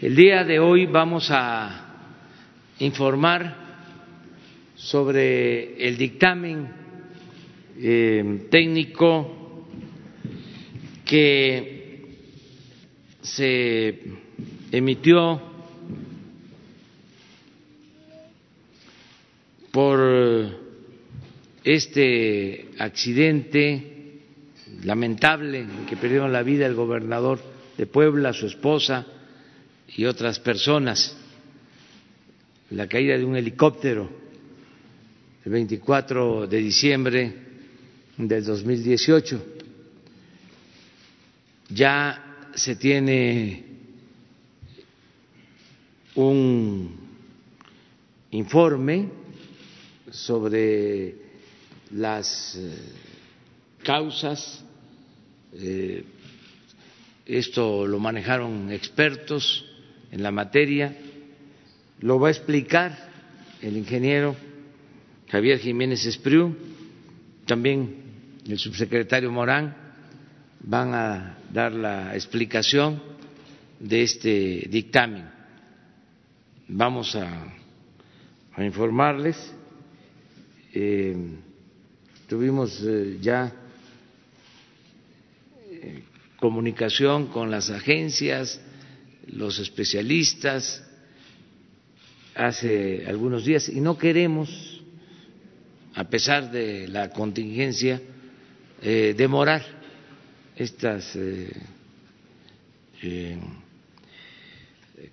El día de hoy vamos a informar sobre el dictamen eh, técnico que se emitió por este accidente lamentable en que perdieron la vida el gobernador de Puebla, su esposa y otras personas, la caída de un helicóptero el 24 de diciembre del 2018. Ya se tiene un informe sobre las eh, causas, eh, esto lo manejaron expertos en la materia, lo va a explicar el ingeniero Javier Jiménez Espriu, también el subsecretario Morán van a dar la explicación de este dictamen. Vamos a, informarles. Eh, tuvimos eh, ya eh, comunicación con las agencias, los especialistas hace algunos días y no queremos, a pesar de la contingencia, eh, demorar estas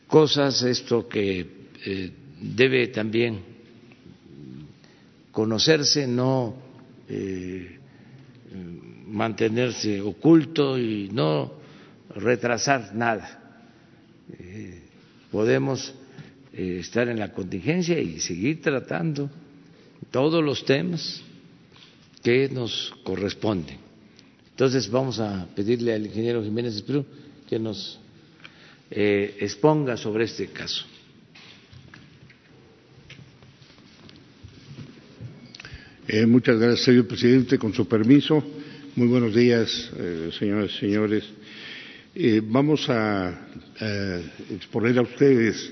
cosas, esto que debe también conocerse, no eh, mantenerse oculto y no retrasar nada. Eh, podemos eh, estar en la contingencia y seguir tratando todos los temas que nos corresponden. Entonces vamos a pedirle al ingeniero Jiménez Espirú que nos exponga sobre este caso. Eh, muchas gracias, señor presidente. Con su permiso, muy buenos días, eh, señoras y señores. Eh, vamos a, exponer a ustedes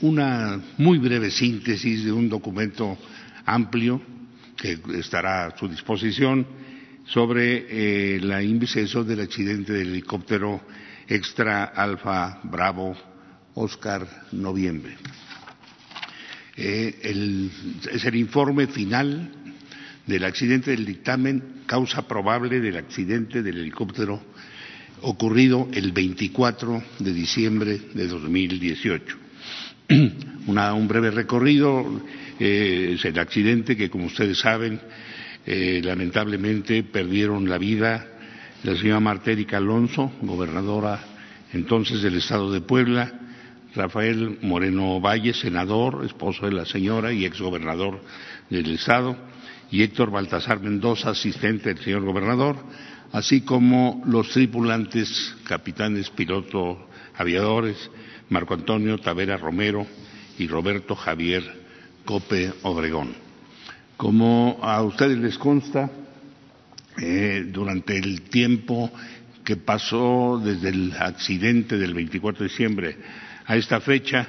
una muy breve síntesis de un documento amplio que estará a su disposición sobre la investigación del accidente del helicóptero extra alfa bravo Oscar Noviembre. Eh, es el informe final del accidente del dictamen, causa probable del accidente del helicóptero ocurrido el 24 de diciembre de 2018. Una, un breve recorrido eh, es el accidente que, como ustedes saben, eh, lamentablemente perdieron la vida la señora Martérica Alonso, gobernadora entonces del Estado de Puebla, Rafael Moreno Valle, senador, esposo de la señora y exgobernador del Estado, y Héctor Baltasar Mendoza, asistente del señor gobernador, así como los tripulantes, capitanes, pilotos, aviadores, Marco Antonio Tavera Romero y Roberto Javier Cope Obregón. Como a ustedes les consta, eh, durante el tiempo que pasó desde el accidente del 24 de diciembre a esta fecha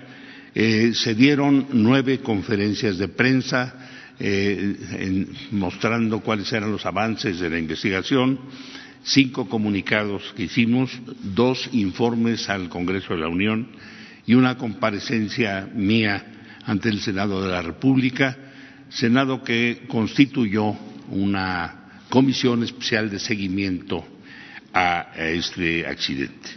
eh, se dieron nueve conferencias de prensa eh, mostrando cuáles eran los avances de la investigación, cinco comunicados que hicimos, dos informes al Congreso de la Unión y una comparecencia mía ante el Senado de la República, Senado que constituyó una comisión especial de seguimiento a este accidente.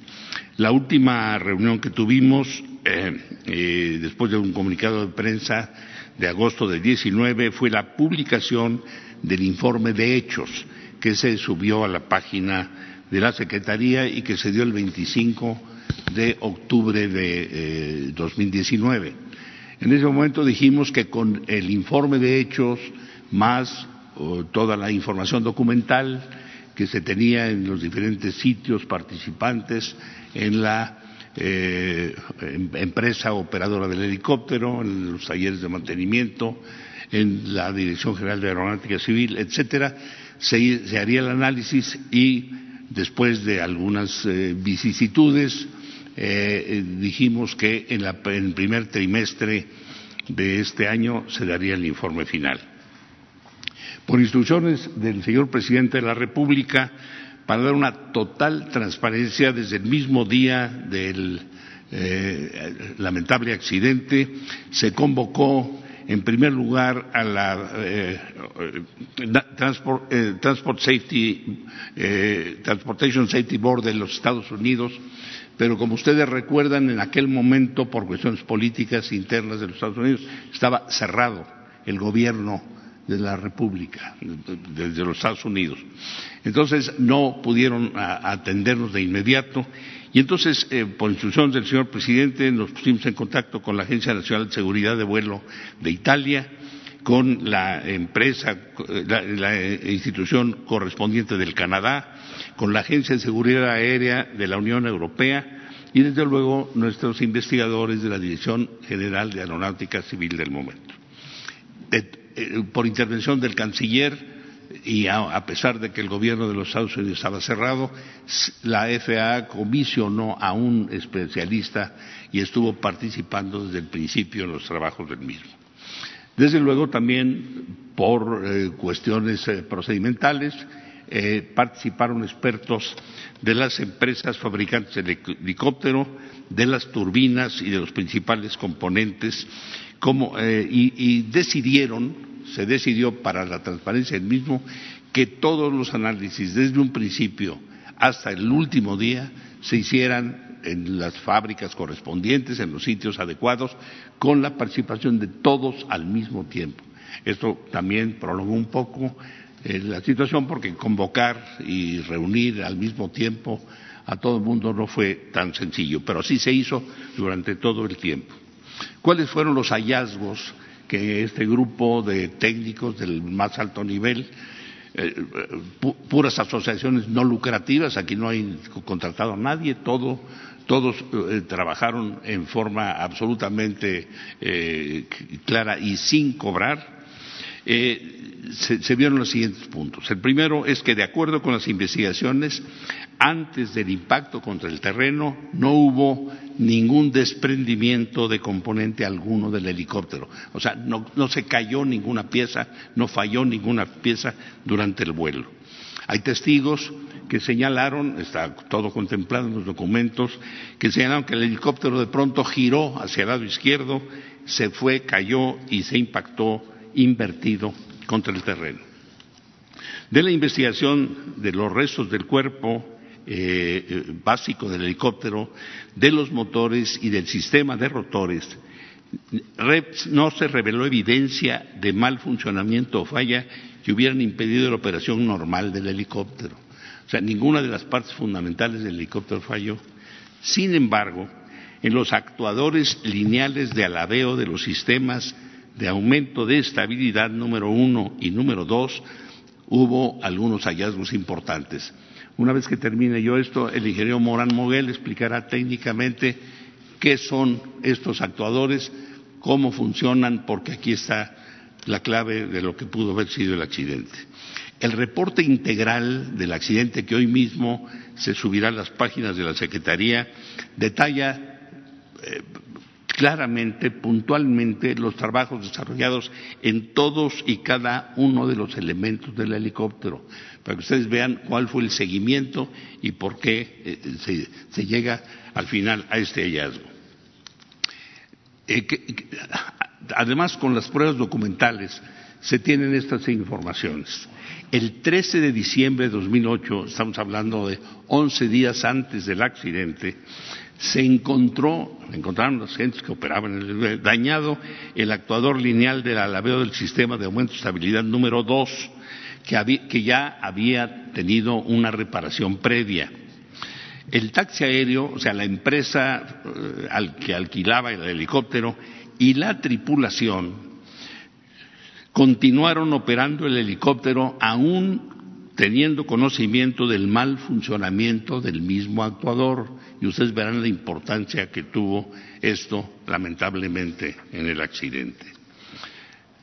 La última reunión que tuvimos, eh, eh, después de un comunicado de prensa de agosto del 19, fue la publicación del informe de hechos que se subió a la página de la Secretaría y que se dio el 25 de octubre de 2019. Eh, en ese momento dijimos que con el informe de hechos más toda la información documental que se tenía en los diferentes sitios participantes en la eh, em, empresa operadora del helicóptero, en los talleres de mantenimiento, en la Dirección General de Aeronáutica Civil, etcétera, se, haría el análisis y después de algunas eh, vicisitudes dijimos que en, en el primer trimestre de este año se daría el informe final. Por instrucciones del señor presidente de la República, para dar una total transparencia desde el mismo día del eh, lamentable accidente, se convocó en primer lugar a la eh, Transport, eh, Transport Safety, Transportation Safety Board de los Estados Unidos, pero como ustedes recuerdan, en aquel momento, por cuestiones políticas internas de los Estados Unidos, estaba cerrado el gobierno de la República, desde los Estados Unidos. Entonces no pudieron atendernos de inmediato y entonces, eh, por instrucción del señor presidente, nos pusimos en contacto con la Agencia Nacional de Seguridad de Vuelo de Italia, con la empresa, la, institución correspondiente del Canadá, con la Agencia de Seguridad Aérea de la Unión Europea y, desde luego, nuestros investigadores de la Dirección General de Aeronáutica Civil del momento. Eh, por intervención del canciller y a, pesar de que el gobierno de los Estados Unidos estaba cerrado, la FAA comisionó a un especialista y estuvo participando desde el principio en los trabajos del mismo. Desde luego también por eh, cuestiones eh, procedimentales participaron expertos de las empresas fabricantes de helicóptero, de las turbinas y de los principales componentes eh, y, decidieron, se decidió para la transparencia del mismo, que todos los análisis, desde un principio hasta el último día, se hicieran en las fábricas correspondientes, en los sitios adecuados, con la participación de todos al mismo tiempo. Esto también prolongó un poco eh, la situación porque convocar y reunir al mismo tiempo a todo el mundo no fue tan sencillo, pero así se hizo durante todo el tiempo. ¿Cuáles fueron los hallazgos que este grupo de técnicos del más alto nivel, eh, puras asociaciones no lucrativas, aquí no hay contratado a nadie, todos eh, trabajaron en forma absolutamente eh, clara y sin cobrar, se, vieron los siguientes puntos. El primero es que, de acuerdo con las investigaciones, antes del impacto contra el terreno no hubo ningún desprendimiento de componente alguno del helicóptero. O sea, no, se cayó ninguna pieza, no falló ninguna pieza durante el vuelo. Hay testigos que señalaron, está todo contemplado en los documentos, que señalaron que el helicóptero de pronto giró hacia el lado izquierdo, se fue, cayó y se impactó invertido contra el terreno. De la investigación de los restos del cuerpo eh, básico del helicóptero, de los motores y del sistema de rotores, no se reveló evidencia de mal funcionamiento o falla que hubieran impedido la operación normal del helicóptero. O sea, ninguna de las partes fundamentales del helicóptero falló. Sin embargo, en los actuadores lineales de alabeo de los sistemas de aumento de estabilidad número uno y número dos, hubo algunos hallazgos importantes. Una vez que termine yo esto, el ingeniero Morán Moguel explicará técnicamente qué son estos actuadores, cómo funcionan, porque aquí está la clave de lo que pudo haber sido el accidente. El reporte integral del accidente que hoy mismo se subirá a las páginas de la Secretaría detalla eh, claramente, puntualmente, los trabajos desarrollados en todos y cada uno de los elementos del helicóptero, para que ustedes vean cuál fue el seguimiento y por qué eh, se, llega al final a este hallazgo. Eh, además, con las pruebas documentales se tienen estas informaciones. El 13 de diciembre de 2008, estamos hablando de 11 días antes del accidente, se encontró, encontraron los agentes que operaban en el dañado el actuador lineal del alabeo del sistema de aumento de estabilidad número 2, que, ya había tenido una reparación previa. El taxi aéreo, o sea, la empresa eh, al que alquilaba el helicóptero y la tripulación continuaron operando el helicóptero aún teniendo conocimiento del mal funcionamiento del mismo actuador. Y ustedes verán la importancia que tuvo esto, lamentablemente, en el accidente.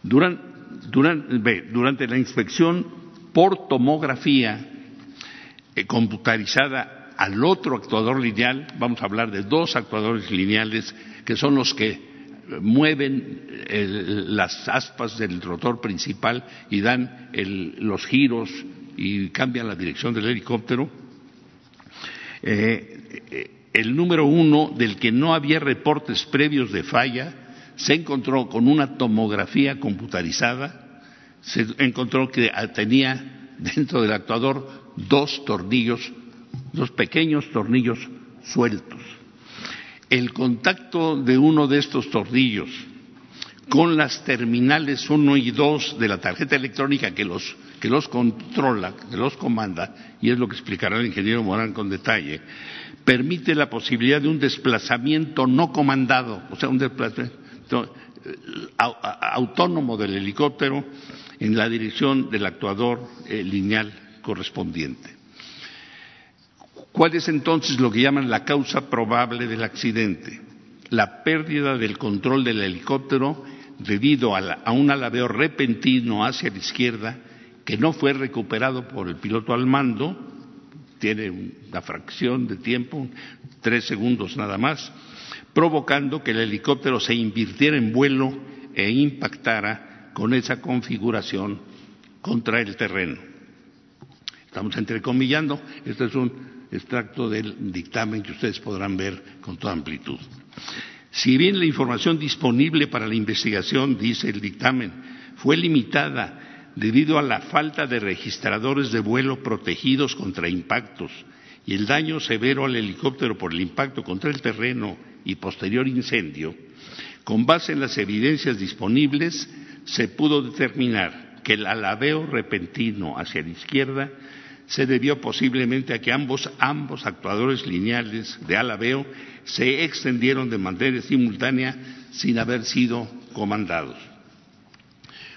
Durante, la inspección por tomografía eh, computarizada al otro actuador lineal, vamos a hablar de dos actuadores lineales que son los que mueven las aspas del rotor principal y dan los giros y cambian la dirección del helicóptero. Eh, el número uno, del que no había reportes previos de falla, se encontró con una tomografía computarizada, se encontró que tenía dentro del actuador dos tornillos, dos pequeños tornillos sueltos. El contacto de uno de estos tornillos con las terminales 1 y 2 de la tarjeta electrónica que los, que los controla, que los comanda, y es lo que explicará el ingeniero Morán con detalle, permite la posibilidad de un desplazamiento no comandado, o sea, un desplazamiento eh, autónomo del helicóptero en la dirección del actuador eh, lineal correspondiente. ¿Cuál es entonces lo que llaman la causa probable del accidente? La pérdida del control del helicóptero debido a, un alabeo repentino hacia la izquierda que no fue recuperado por el piloto al mando, tiene una fracción de tiempo, tres segundos nada más, provocando que el helicóptero se invirtiera en vuelo e impactara con esa configuración contra el terreno. Estamos entrecomillando, este es un extracto del dictamen que ustedes podrán ver con toda amplitud. Si bien la información disponible para la investigación, dice el dictamen, fue limitada debido a la falta de registradores de vuelo protegidos contra impactos y el daño severo al helicóptero por el impacto contra el terreno y posterior incendio, con base en las evidencias disponibles, se pudo determinar que el alabeo repentino hacia la izquierda se debió posiblemente a que ambos, ambos actuadores lineales de alabeo se extendieron de manera simultánea sin haber sido comandados.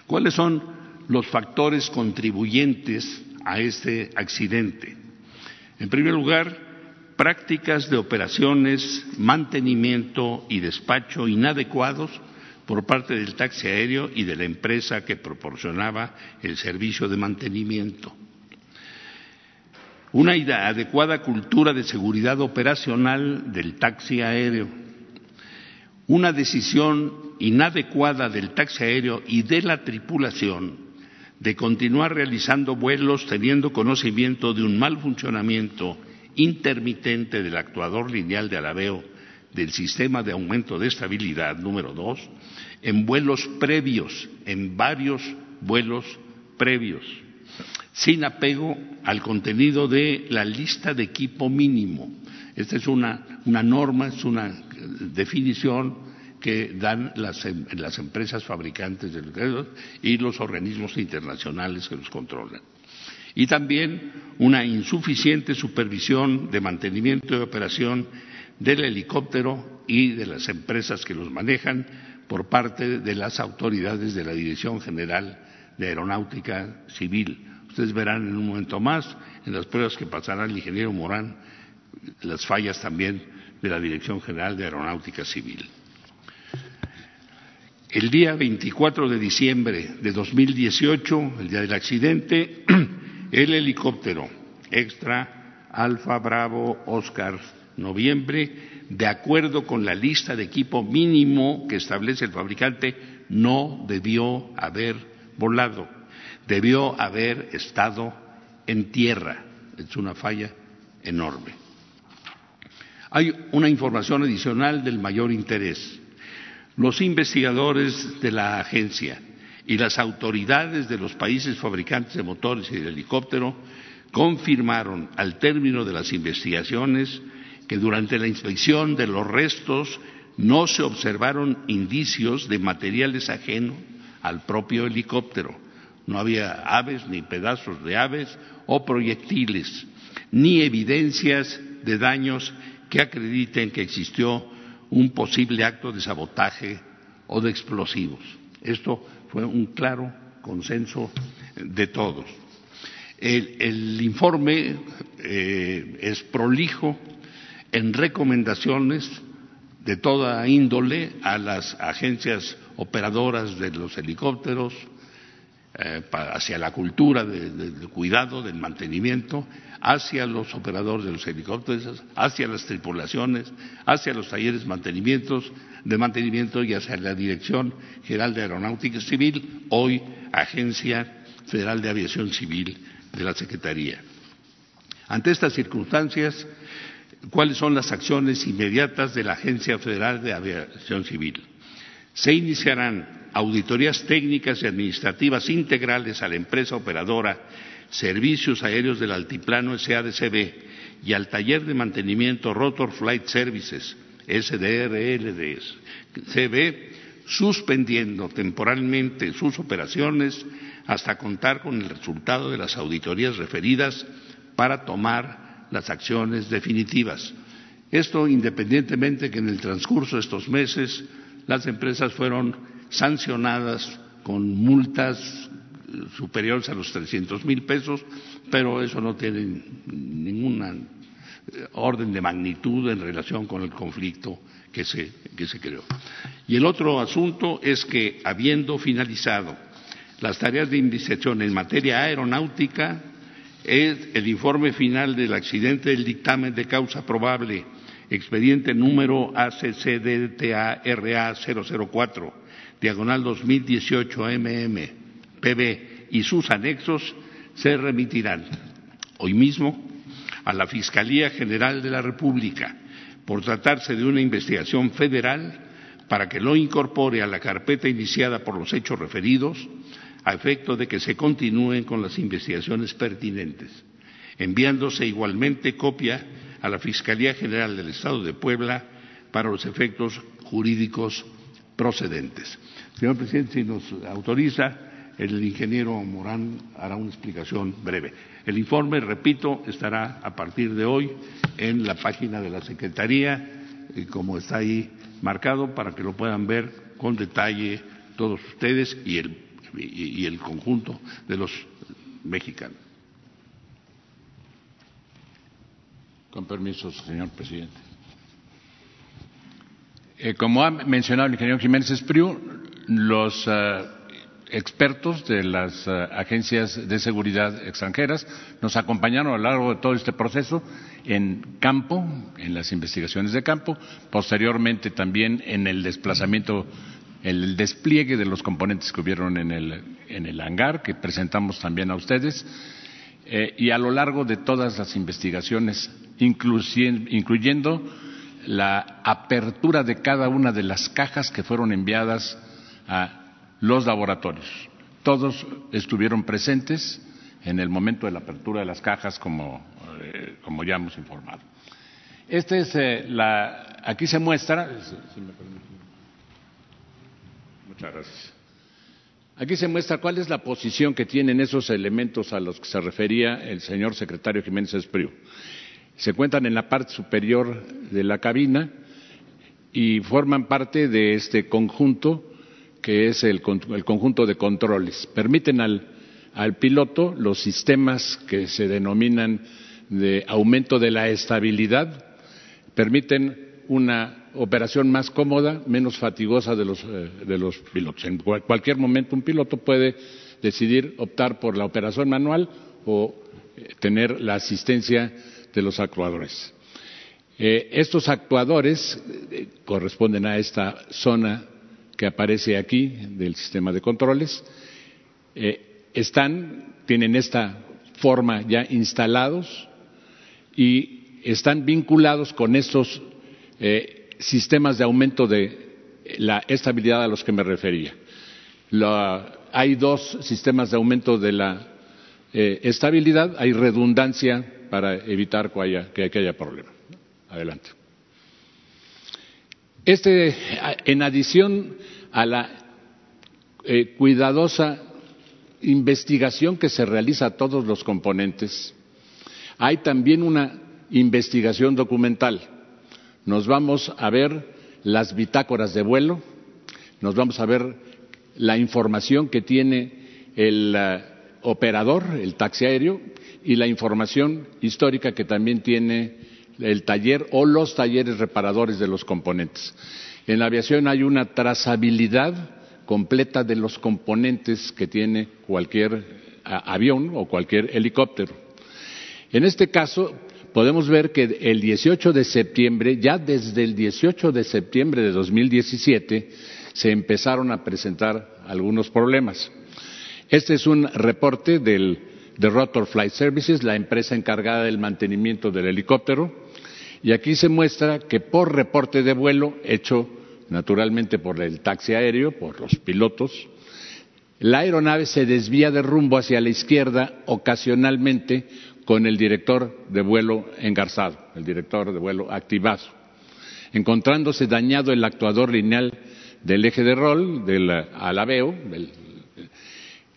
¿Cuáles son los factores contribuyentes a este accidente? En primer lugar, prácticas de operaciones, mantenimiento y despacho inadecuados por parte del taxi aéreo y de la empresa que proporcionaba el servicio de mantenimiento una adecuada cultura de seguridad operacional del taxi aéreo, una decisión inadecuada del taxi aéreo y de la tripulación de continuar realizando vuelos teniendo conocimiento de un mal funcionamiento intermitente del actuador lineal de alabeo del sistema de aumento de estabilidad número dos en vuelos previos, en varios vuelos previos sin apego al contenido de la lista de equipo mínimo. Esta es una, norma, es una definición que dan las, em, empresas fabricantes de los y los organismos internacionales que los controlan. Y también una insuficiente supervisión de mantenimiento y operación del helicóptero y de las empresas que los manejan por parte de las autoridades de la Dirección General de Aeronáutica Civil Ustedes verán en un momento más, en las pruebas que pasará el ingeniero Morán, las fallas también de la Dirección General de Aeronáutica Civil. El día 24 de diciembre de 2018, el día del accidente, el helicóptero extra Alfa Bravo Oscar Noviembre, de acuerdo con la lista de equipo mínimo que establece el fabricante, no debió haber volado debió haber estado en tierra. Es una falla enorme. Hay una información adicional del mayor interés. Los investigadores de la agencia y las autoridades de los países fabricantes de motores y de helicóptero confirmaron al término de las investigaciones que durante la inspección de los restos no se observaron indicios de materiales ajenos al propio helicóptero. No había aves, ni pedazos de aves o proyectiles, ni evidencias de daños que acrediten que existió un posible acto de sabotaje o de explosivos. Esto fue un claro consenso de todos. El, informe eh, es prolijo en recomendaciones de toda índole a las agencias operadoras de los helicópteros, eh, hacia la cultura del cuidado, del mantenimiento, hacia los operadores de los helicópteros, hacia las tripulaciones, hacia los talleres mantenimientos, de mantenimiento y hacia la Dirección General de Aeronáutica Civil, hoy Agencia Federal de Aviación Civil de la Secretaría. Ante estas circunstancias, ¿cuáles son las acciones inmediatas de la Agencia Federal de Aviación Civil? Se iniciarán auditorías técnicas y administrativas integrales a la empresa operadora Servicios Aéreos del Altiplano SADCB y al taller de mantenimiento Rotor Flight Services SDRLDCB, suspendiendo temporalmente sus operaciones hasta contar con el resultado de las auditorías referidas para tomar las acciones definitivas. Esto independientemente que en el transcurso de estos meses las empresas fueron sancionadas con multas superiores a los 300 mil pesos, pero eso no tiene ninguna eh, orden de magnitud en relación con el conflicto que se, que se creó. Y el otro asunto es que, habiendo finalizado las tareas de investigación en materia aeronáutica, el informe final del accidente del dictamen de causa probable, expediente número ACCDTARA 004 diagonal 2018 MM, PB y sus anexos se remitirán hoy mismo a la Fiscalía General de la República por tratarse de una investigación federal para que lo incorpore a la carpeta iniciada por los hechos referidos a efecto de que se continúen con las investigaciones pertinentes, enviándose igualmente copia a la Fiscalía General del Estado de Puebla para los efectos jurídicos procedentes. Señor presidente, si nos autoriza, el ingeniero Morán hará una explicación breve. El informe, repito, estará a partir de hoy en la página de la Secretaría, como está ahí marcado, para que lo puedan ver con detalle todos ustedes y el, y el conjunto de los mexicanos. Con permiso, señor presidente. Eh, como ha mencionado el ingeniero Jiménez Espriu, los eh, expertos de las eh, agencias de seguridad extranjeras. Nos acompañaron a lo largo de todo este proceso en campo, en las investigaciones de campo, posteriormente también en el desplazamiento, el despliegue de los componentes que hubieron en el, en el hangar, que presentamos también a ustedes, y a lo largo de todas las investigaciones, incluyendo la apertura de cada una de las cajas que fueron enviadas a los laboratorios. Todos estuvieron presentes en el momento de la apertura de las cajas, como, eh, ya hemos informado. Este es eh, la, aquí se muestra, Muchas gracias. Aquí se muestra cuál es la posición que tienen esos elementos a los que se refería el señor secretario Jiménez Espriu se encuentran en la parte superior de la cabina y forman parte de este conjunto que es el, conjunto de controles. Permiten al, al piloto los sistemas que se denominan de aumento de la estabilidad, permiten una operación más cómoda, menos fatigosa de los, eh, de los pilotos. En cualquier momento un piloto puede decidir optar por la operación manual o eh, tener la asistencia de los actuadores. Eh, estos actuadores corresponden a esta zona que aparece aquí del sistema de controles. Eh, están, tienen esta forma ya instalados y están vinculados con estos sistemas de aumento de la estabilidad a los que me refería. hay dos sistemas de aumento de la estabilidad, hay redundancia para evitar que haya, que haya problema. Adelante. Este, en adición a la eh, cuidadosa investigación que se realiza a todos los componentes, hay también una investigación documental. Nos vamos a ver las bitácoras de vuelo, nos vamos a ver la información que tiene el eh, operador, el taxi aéreo, y la información histórica que también tiene el taller o los talleres reparadores de los componentes. En la aviación hay una trazabilidad completa de los componentes que tiene cualquier avión o cualquier helicóptero. En este caso, podemos ver que el 18 de septiembre, ya desde el 18 de septiembre de 2017, se empezaron a presentar algunos problemas. Este es un reporte del, de Rotor Flight Services, la empresa encargada del mantenimiento del helicóptero, y aquí se muestra que por reporte de vuelo hecho naturalmente por el taxi aéreo, por los pilotos, la aeronave se desvía de rumbo hacia la izquierda ocasionalmente con el director de vuelo engarzado, el director de vuelo activado, encontrándose dañado el actuador lineal del eje de rol, del alabeo,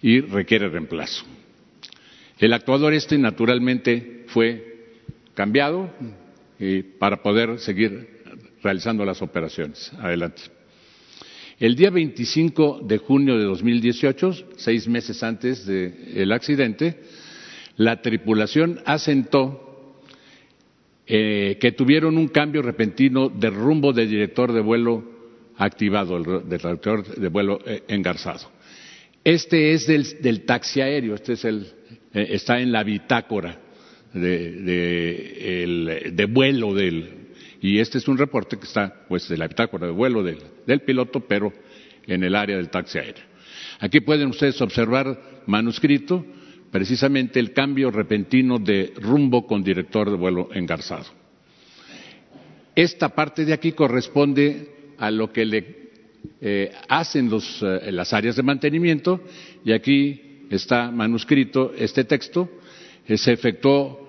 y requiere reemplazo. El actuador este naturalmente fue cambiado para poder seguir realizando las operaciones. Adelante. El día 25 de junio de 2018, seis meses antes del accidente, la tripulación asentó eh, que tuvieron un cambio repentino de rumbo del director de vuelo activado, del director de vuelo eh, engarzado. Este es del, taxi aéreo, este es el, eh, está en la bitácora de, vuelo del, y este es un reporte que está pues de la bitácora de vuelo del, del piloto, pero en el área del taxi aéreo. Aquí pueden ustedes observar manuscrito precisamente el cambio repentino de rumbo con director de vuelo engarzado. Esta parte de aquí corresponde a lo que le eh, hacen los, eh, las áreas de mantenimiento y aquí está manuscrito este texto. Eh, se efectuó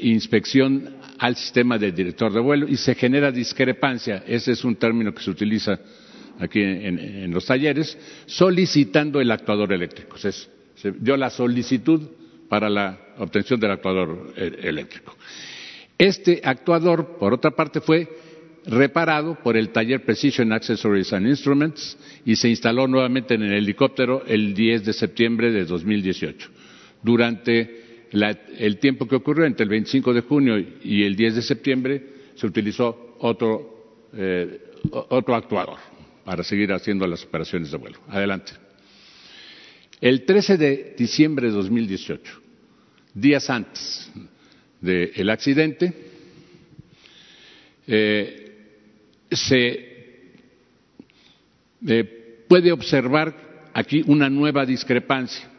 inspección al sistema del director de vuelo y se genera discrepancia. Ese es un término que se utiliza aquí en, los talleres, solicitando el actuador eléctrico se dio la solicitud para la obtención del actuador eh, eléctrico. Este actuador, por otra parte, fue reparado por el taller Precision Accessories and Instruments y se instaló nuevamente en el helicóptero el 10 de septiembre de 2018. Durante el tiempo que ocurrió entre el 25 de junio y el 10 de septiembre se utilizó otro, eh, otro actuador para seguir haciendo las operaciones de vuelo. Adelante. El 13 de diciembre de 2018, días antes del accidente, eh, se eh, puede observar aquí una nueva discrepancia.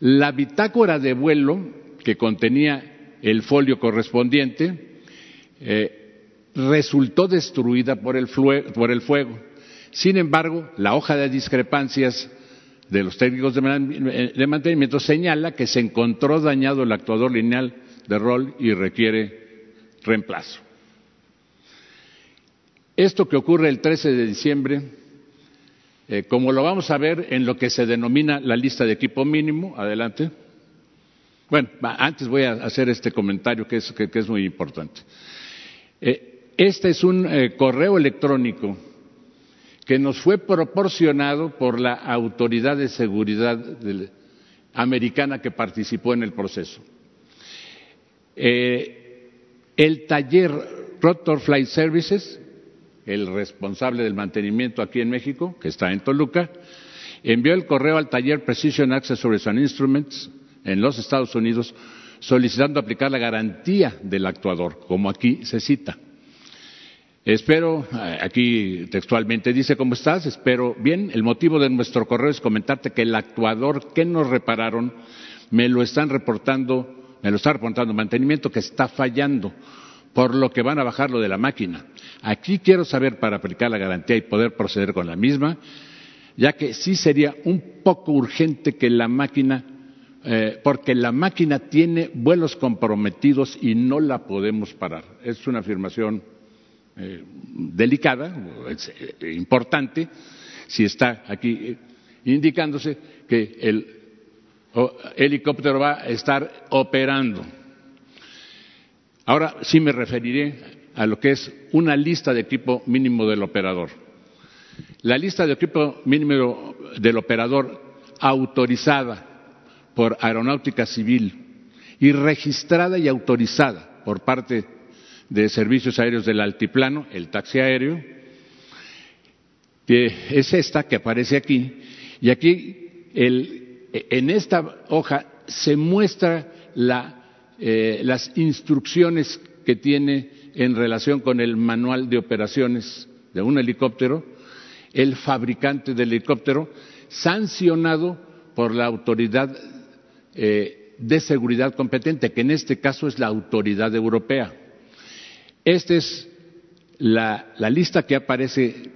La bitácora de vuelo que contenía el folio correspondiente eh, resultó destruida por el, por el fuego. Sin embargo, la hoja de discrepancias de los técnicos de mantenimiento señala que se encontró dañado el actuador lineal de rol y requiere reemplazo. Esto que ocurre el 13 de diciembre, eh, como lo vamos a ver en lo que se denomina la lista de equipo mínimo, adelante. Bueno, antes voy a hacer este comentario que es, muy importante. Eh, este es un eh, correo electrónico que nos fue proporcionado por la autoridad de seguridad americana que participó en el proceso. El taller Rotor Flight Services, el responsable del mantenimiento aquí en México, que está en Toluca, envió el correo al taller Precision Accessories and Instruments en los Estados Unidos solicitando aplicar la garantía del actuador, como aquí se cita. Espero, eh, aquí textualmente dice, ¿cómo estás? Espero bien. El motivo de nuestro correo es comentarte que el actuador que nos repararon me lo están reportando, me lo está reportando mantenimiento que está fallando, por lo que van a bajarlo de la máquina. Aquí quiero saber para aplicar la garantía y poder proceder con la misma, ya que sí sería un poco urgente que la máquina eh, porque la máquina tiene vuelos comprometidos y no la podemos parar. Es una afirmación eh, delicada, es eh, importante, si está aquí indicándose que el helicóptero va a estar operando. Ahora sí me referiré a lo que es una lista de equipo mínimo del operador. La lista de equipo mínimo del operador autorizada por Aeronáutica Civil y registrada y autorizada por parte de servicios aéreos del altiplano, el taxi aéreo, que es esta que aparece aquí, y aquí en esta hoja se muestra eh, las instrucciones que tiene en relación con el manual de operaciones de un helicóptero, el fabricante del helicóptero, sancionado por la autoridad eh, de seguridad competente, que en este caso es la autoridad europea. Esta es la, lista que aparece,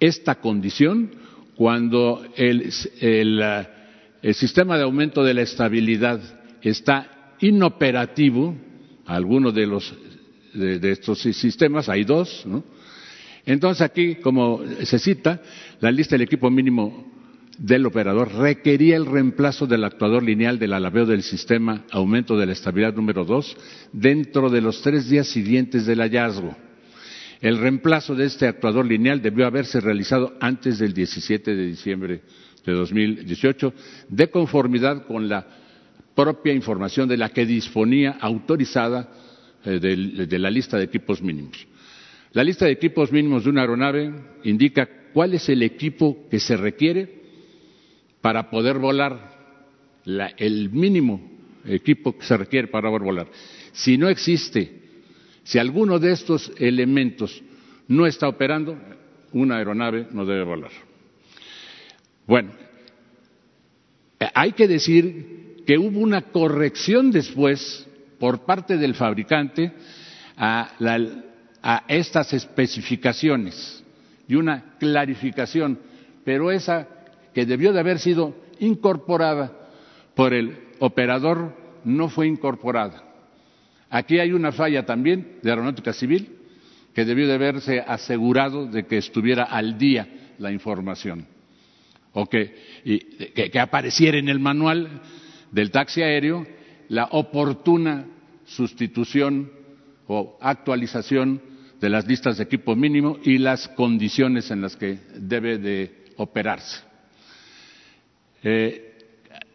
esta condición, cuando el, sistema de aumento de la estabilidad está inoperativo, algunos de los de, estos sistemas, hay dos, ¿no? Entonces aquí, como se cita, la lista del equipo mínimo del operador requería el reemplazo del actuador lineal del alabeo del sistema aumento de la estabilidad número dos dentro de los tres días siguientes del hallazgo. El reemplazo de este actuador lineal debió haberse realizado antes del 17 de diciembre de 2018, de conformidad con la propia información de la que disponía autorizada eh, de la lista de equipos mínimos. La lista de equipos mínimos de una aeronave indica cuál es el equipo que se requiere para poder volar, el mínimo equipo que se requiere para poder volar. Si no existe, si alguno de estos elementos no está operando, una aeronave no debe volar. Bueno, hay que decir que hubo una corrección después por parte del fabricante a la a estas especificaciones y una clarificación, pero esa que debió de haber sido incorporada por el operador no fue incorporada. Aquí hay una falla también de aeronáutica civil que debió de haberse asegurado de que estuviera al día la información o que, que apareciera en el manual del taxi aéreo la oportuna sustitución o actualización de las listas de equipo mínimo y las condiciones en las que debe de operarse. Eh,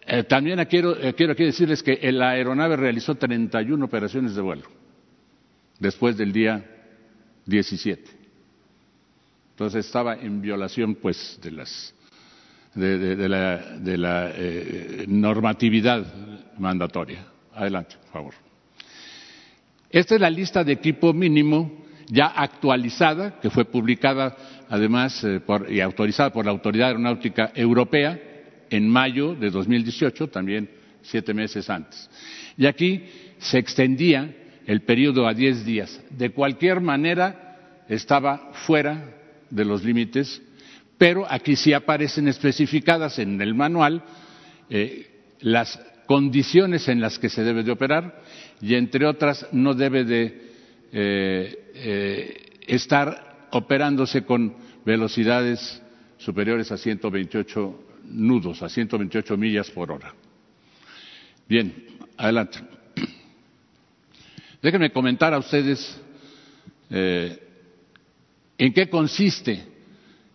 eh, también quiero, eh, quiero aquí decirles que la aeronave realizó 31 operaciones de vuelo después del día 17. Entonces estaba en violación, pues, de las de, la, de la normatividad mandatoria. Adelante, por favor. Esta es la lista de equipo mínimo ya actualizada, que fue publicada además eh, y autorizada por la Autoridad Aeronáutica Europea en mayo de 2018, también siete meses antes. Y aquí se extendía el periodo a diez días. De cualquier manera, estaba fuera de los límites, pero aquí sí aparecen especificadas en el manual eh, las condiciones en las que se debe de operar y, entre otras, no debe de eh, eh, estar operándose con velocidades superiores a 128 nudos, a 128 millas por hora. Bien, adelante. Déjenme comentar a ustedes en qué consiste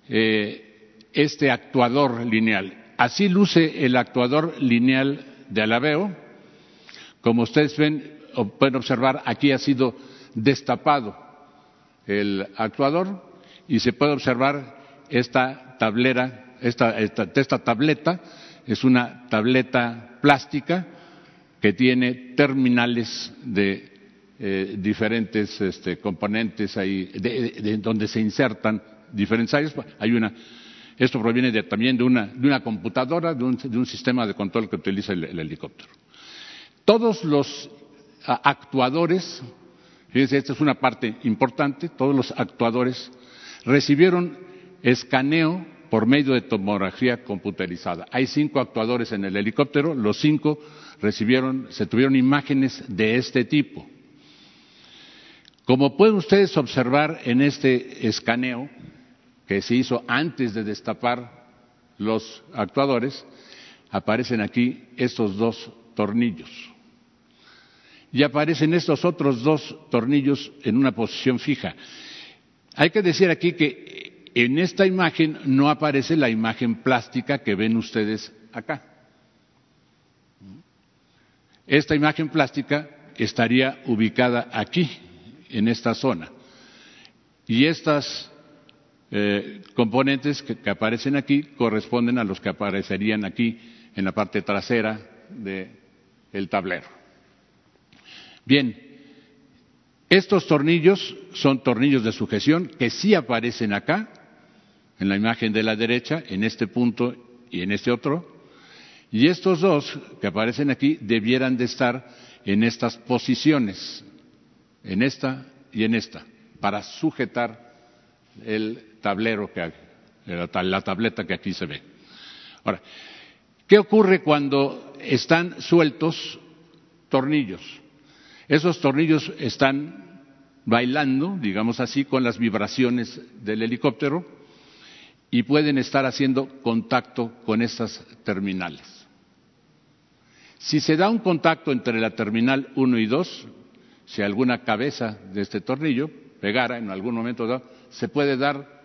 este actuador lineal. Así luce el actuador lineal de Alabeo. Como ustedes ven, pueden observar, aquí ha sido destapado el actuador y se puede observar esta tablera, esta, esta, tableta, es una tableta plástica que tiene terminales de eh, diferentes este, componentes ahí, de, donde se insertan diferentes áreas. Hay una, esto proviene también de una, de una computadora, de un, de un, sistema de control que utiliza el helicóptero. Todos los actuadores Fíjense, esta es una parte importante. Todos los actuadores recibieron escaneo por medio de tomografía computerizada. Hay cinco actuadores en el helicóptero, los cinco recibieron, se tuvieron imágenes de este tipo. Como pueden ustedes observar en este escaneo que se hizo antes de destapar los actuadores, aparecen aquí estos dos tornillos y aparecen estos otros dos tornillos en una posición fija. Hay que decir aquí que en esta imagen no aparece la imagen plástica que ven ustedes acá. Esta imagen plástica estaría ubicada aquí, en esta zona. Y estas eh, componentes que, aparecen aquí corresponden a los que aparecerían aquí en la parte trasera del tablero. Bien, estos tornillos son tornillos de sujeción que sí aparecen acá, en la imagen de la derecha, en este punto y en este otro, y estos dos que aparecen aquí debieran de estar en estas posiciones, en esta y en esta, para sujetar el tablero que la tableta que aquí se ve. Ahora, ¿qué ocurre cuando están sueltos tornillos? Esos tornillos están bailando, digamos así, con las vibraciones del helicóptero y pueden estar haciendo contacto con estas terminales. Si se da un contacto entre la terminal 1 y 2, si alguna cabeza de este tornillo pegara en algún momento dado, se puede dar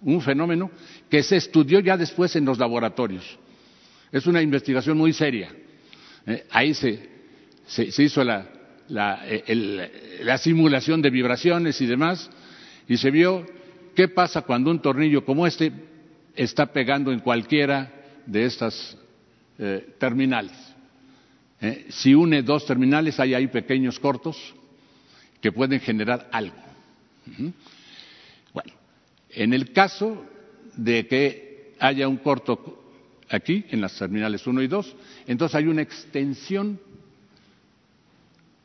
un fenómeno que se estudió ya después en los laboratorios. Es una investigación muy seria. Eh, ahí se, hizo la, la simulación de vibraciones y demás, y se vio qué pasa cuando un tornillo como este está pegando en cualquiera de estas eh, terminales. Eh, si une dos terminales, hay ahí pequeños cortos que pueden generar algo. En el caso de que haya un corto aquí, en las terminales 1 y 2, entonces hay una extensión,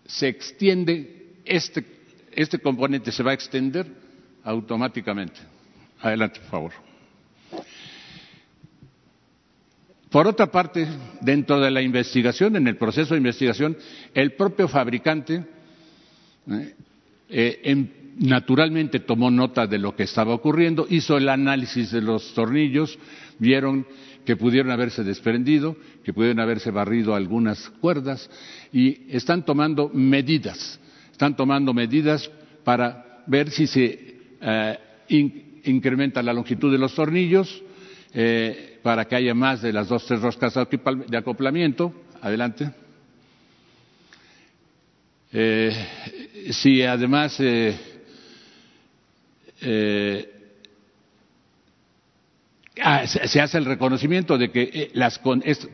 se extiende, este, este componente se va a extender automáticamente. Adelante, por favor. Por otra parte, dentro de la investigación, en el proceso de investigación, el propio fabricante eh, eh, naturalmente tomó nota de lo que estaba ocurriendo, hizo el análisis de los tornillos, vieron que pudieron haberse desprendido, que pudieron haberse barrido algunas cuerdas y están tomando medidas, están tomando medidas para ver si se eh, incrementa la longitud de los tornillos, para que haya más de las dos tres roscas de acoplamiento. Adelante. Eh, si además eh, eh, ah, se hace el reconocimiento de que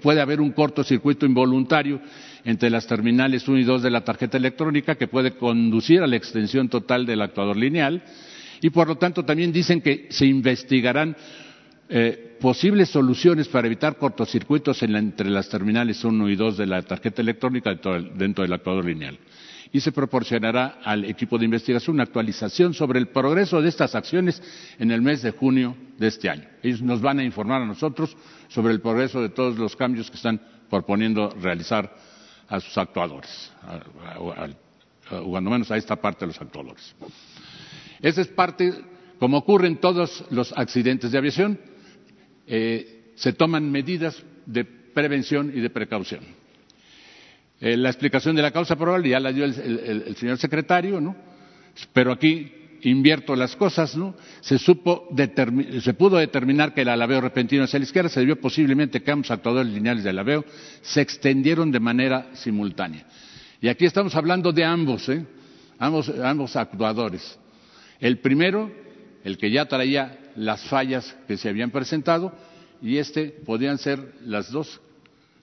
puede haber un cortocircuito involuntario entre las terminales 1 y 2 de la tarjeta electrónica que puede conducir a la extensión total del actuador lineal y por lo tanto también dicen que se investigarán eh, posibles soluciones para evitar cortocircuitos entre las terminales 1 y 2 de la tarjeta electrónica dentro del actuador lineal. Y se proporcionará al equipo de investigación una actualización sobre el progreso de estas acciones en el mes de junio de este año. Ellos nos van a informar a nosotros sobre el progreso de todos los cambios que están proponiendo realizar a sus actuadores, o cuando menos a esta parte de los actuadores. Esa es parte, como ocurre en todos los accidentes de aviación, eh, se toman medidas de prevención y de precaución. Eh, la explicación de la causa probable ya la dio el, señor secretario, ¿no? Pero aquí invierto las cosas, ¿no? Se, supo se pudo determinar que el alabeo repentino hacia la izquierda se debió posiblemente que ambos actuadores lineales del alabeo se extendieron de manera simultánea. Y aquí estamos hablando de ambos, ¿eh? ambos, ambos actuadores. El primero, el que ya traía las fallas que se habían presentado y este podían ser las dos,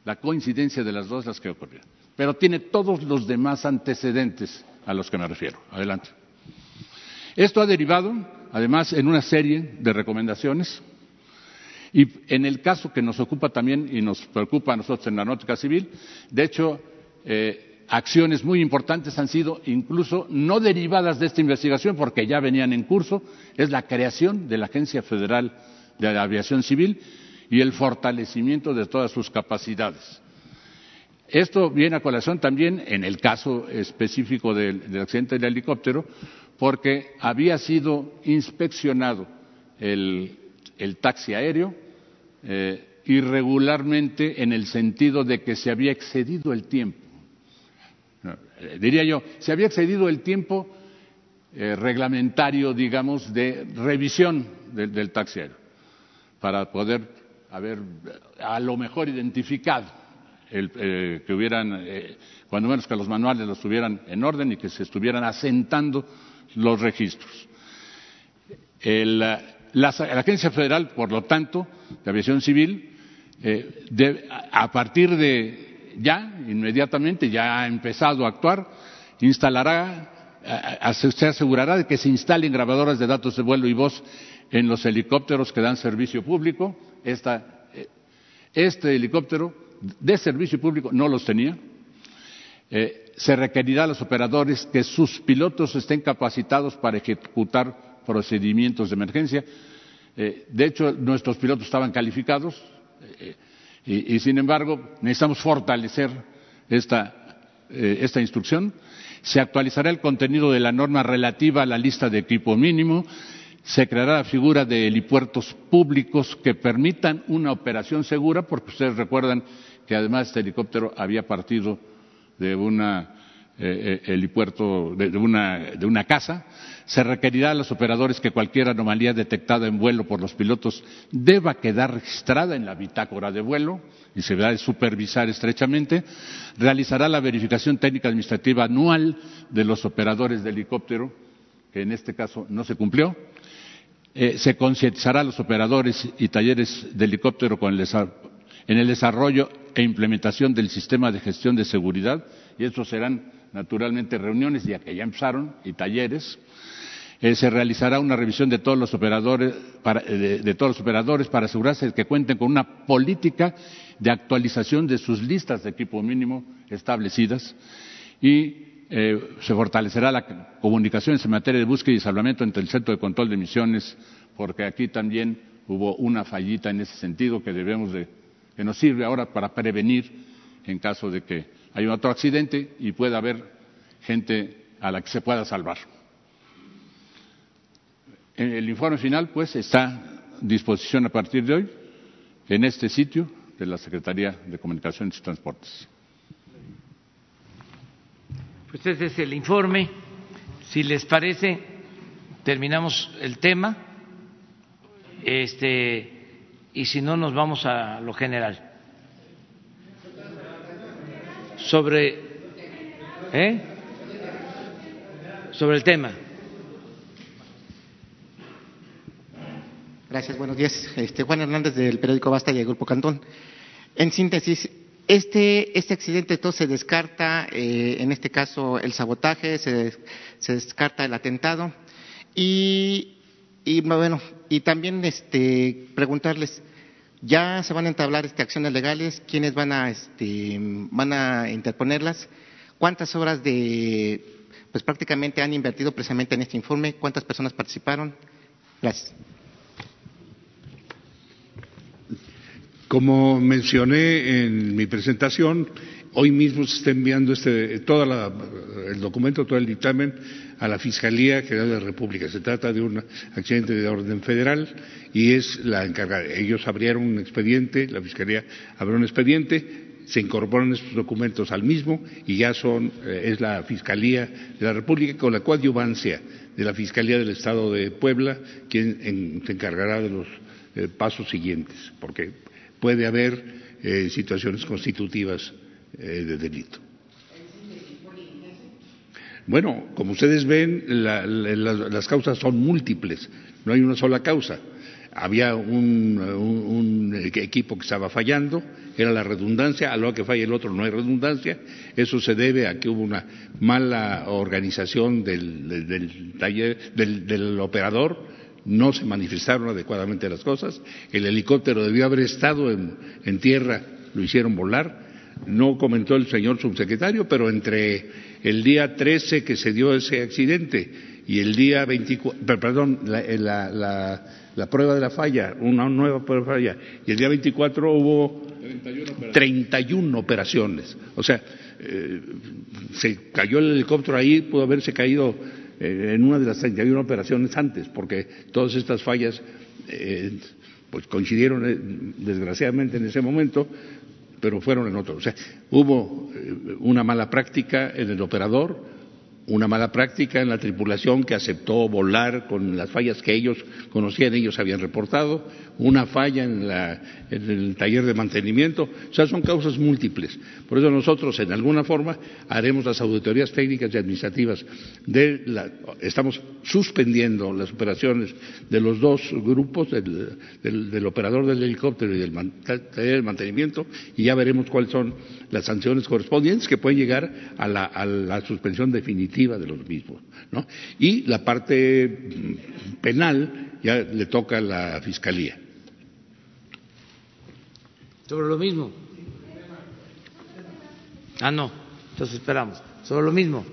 la coincidencia de las dos las que ocurrieron. Pero tiene todos los demás antecedentes a los que me refiero. Adelante. Esto ha derivado, además, en una serie de recomendaciones y en el caso que nos ocupa también y nos preocupa a nosotros en la náutica civil, de hecho, eh, acciones muy importantes han sido incluso no derivadas de esta investigación porque ya venían en curso, es la creación de la Agencia Federal de Aviación Civil y el fortalecimiento de todas sus capacidades. Esto viene a colación también en el caso específico del, accidente del helicóptero, porque había sido inspeccionado el, taxi aéreo eh, irregularmente en el sentido de que se había excedido el tiempo. Eh, diría yo, se había excedido el tiempo eh, reglamentario, digamos, de revisión del, taxi aéreo, para poder haber a lo mejor identificado el, eh, que hubieran, cuando menos que los manuales los tuvieran en orden y que se estuvieran asentando los registros. la, Agencia Federal, por lo tanto, de Aviación Civil, eh, a partir de ya, inmediatamente, ya ha empezado a actuar, instalará, se asegurará de que se instalen grabadoras de datos de vuelo y voz en los helicópteros que dan servicio público. Eh, este helicóptero de servicio público no los tenía. Eh, se requerirá a los operadores que sus pilotos estén capacitados para ejecutar procedimientos de emergencia. Eh, de hecho, nuestros pilotos estaban calificados y, sin embargo, necesitamos fortalecer esta instrucción. Se actualizará el contenido de la norma relativa a la lista de equipo mínimo se creará la figura de helipuertos públicos que permitan una operación segura, porque ustedes recuerdan que además este helicóptero había partido de una eh, eh, helipuerto de, una, de una casa. Se requerirá a los operadores que cualquier anomalía detectada en vuelo por los pilotos deba quedar registrada en la bitácora de vuelo y se deberá supervisar estrechamente. Realizará la verificación técnica administrativa anual de los operadores de helicóptero, que en este caso no se cumplió eh, se concientizará a los operadores y talleres de helicóptero en el desarrollo e implementación del sistema de gestión de seguridad y estos serán naturalmente reuniones ya que ya empezaron y talleres. Eh, se realizará una revisión de todos los operadores para, eh, de, todos los operadores para asegurarse de que cuenten con una política de actualización de sus listas de equipo mínimo establecidas y eh, se fortalecerá la comunicación en materia de búsqueda y salvamento entre el Centro de Control de Emisiones, porque aquí también hubo una fallita en ese sentido que debemos de, que nos sirve ahora para prevenir en caso de que haya otro accidente y pueda haber gente a la que se pueda salvar. El informe final, pues, está a disposición a partir de hoy en este sitio de la Secretaría de Comunicaciones y Transportes. Pues este es el informe. Si les parece, terminamos el tema. Este, y si no, nos vamos a lo general. Sobre. ¿Eh? Sobre el tema. Gracias, buenos días. Este, Juan Hernández del periódico Basta y el Grupo Cantón. En síntesis, este, este accidente entonces se descarta, eh, en este caso, el sabotaje, se, descarta el atentado y, y, bueno, y también este, preguntarles, ¿ya se van a entablar este, acciones legales? ¿Quiénes van a, este, van a interponerlas? ¿Cuántas horas de, pues prácticamente han invertido precisamente en este informe? ¿Cuántas personas participaron? Gracias. Como mencioné en mi presentación, hoy mismo se está enviando este, todo el documento, todo el dictamen a la Fiscalía General de la República. Se trata de un accidente de orden federal y es la encargada. Ellos abrieron un expediente, la Fiscalía abrió un expediente, se incorporan estos documentos al mismo y ya son, eh, es la Fiscalía de la República con la coadyuvancia de la Fiscalía del Estado de Puebla quien se encargará de los eh, pasos siguientes, porque puede haber eh, situaciones constitutivas eh, de delito. Bueno, como ustedes ven, las causas son múltiples, no hay una sola causa. Había un, equipo que estaba fallando, era la redundancia, a lo que falla el otro no hay redundancia. Eso se debe a que hubo una mala organización del, taller, del operador, no se manifestaron adecuadamente las cosas, el helicóptero debió haber estado en, tierra, lo hicieron volar, no comentó el señor subsecretario, pero entre el día 13 que se dio ese accidente y el día 24, perdón, eh, la, prueba de la falla, una nueva prueba de falla, y el día 24 hubo 31 operaciones. O sea, eh, se cayó el helicóptero ahí, pudo haberse caído eh, en una de las 31 operaciones antes, porque todas estas fallas eh, pues coincidieron desgraciadamente en ese momento, pero fueron en otro. O sea, hubo una mala práctica en el operador, una mala práctica en la tripulación que aceptó volar con las fallas que ellos conocían, ellos habían reportado, una falla en, el taller de mantenimiento, o sea, son causas múltiples. Por eso nosotros, en alguna forma, haremos las auditorías técnicas y administrativas. De la, estamos suspendiendo las operaciones de los dos grupos, del, operador del helicóptero y del taller de mantenimiento, y ya veremos cuáles son las sanciones correspondientes que pueden llegar a la, a la suspensión definitiva de los mismos. ¿no? Y la parte mm, penal ya le toca a la Fiscalía. Sobre lo mismo. Ah, no. Entonces esperamos. Sobre lo mismo.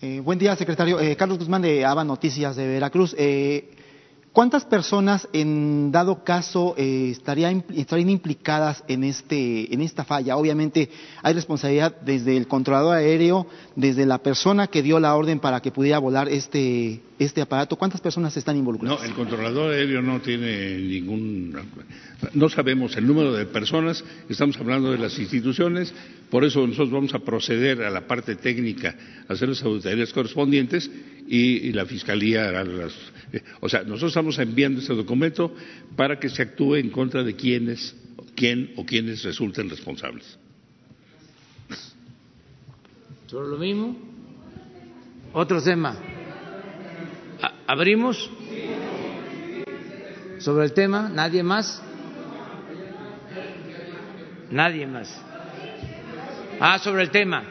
Eh, buen día, secretario. Eh, Carlos Guzmán de ABA Noticias de Veracruz. Eh, ¿Cuántas personas, en dado caso, eh, estarían, implicadas en, este, en esta falla? Obviamente hay responsabilidad desde el controlador aéreo, desde la persona que dio la orden para que pudiera volar este, este aparato. ¿Cuántas personas están involucradas? No, el controlador aéreo no tiene ningún. No sabemos el número de personas, estamos hablando de las instituciones, por eso nosotros vamos a proceder a la parte técnica, a hacer las auditorías correspondientes y, la Fiscalía hará las. Eh, o sea, nosotros estamos enviando este documento para que se actúe en contra de quienes, quién o quienes resulten responsables. ¿Sobre lo mismo? Otro tema. ¿Abrimos? Sobre el tema, ¿nadie más? Nadie más. Ah, sobre el tema.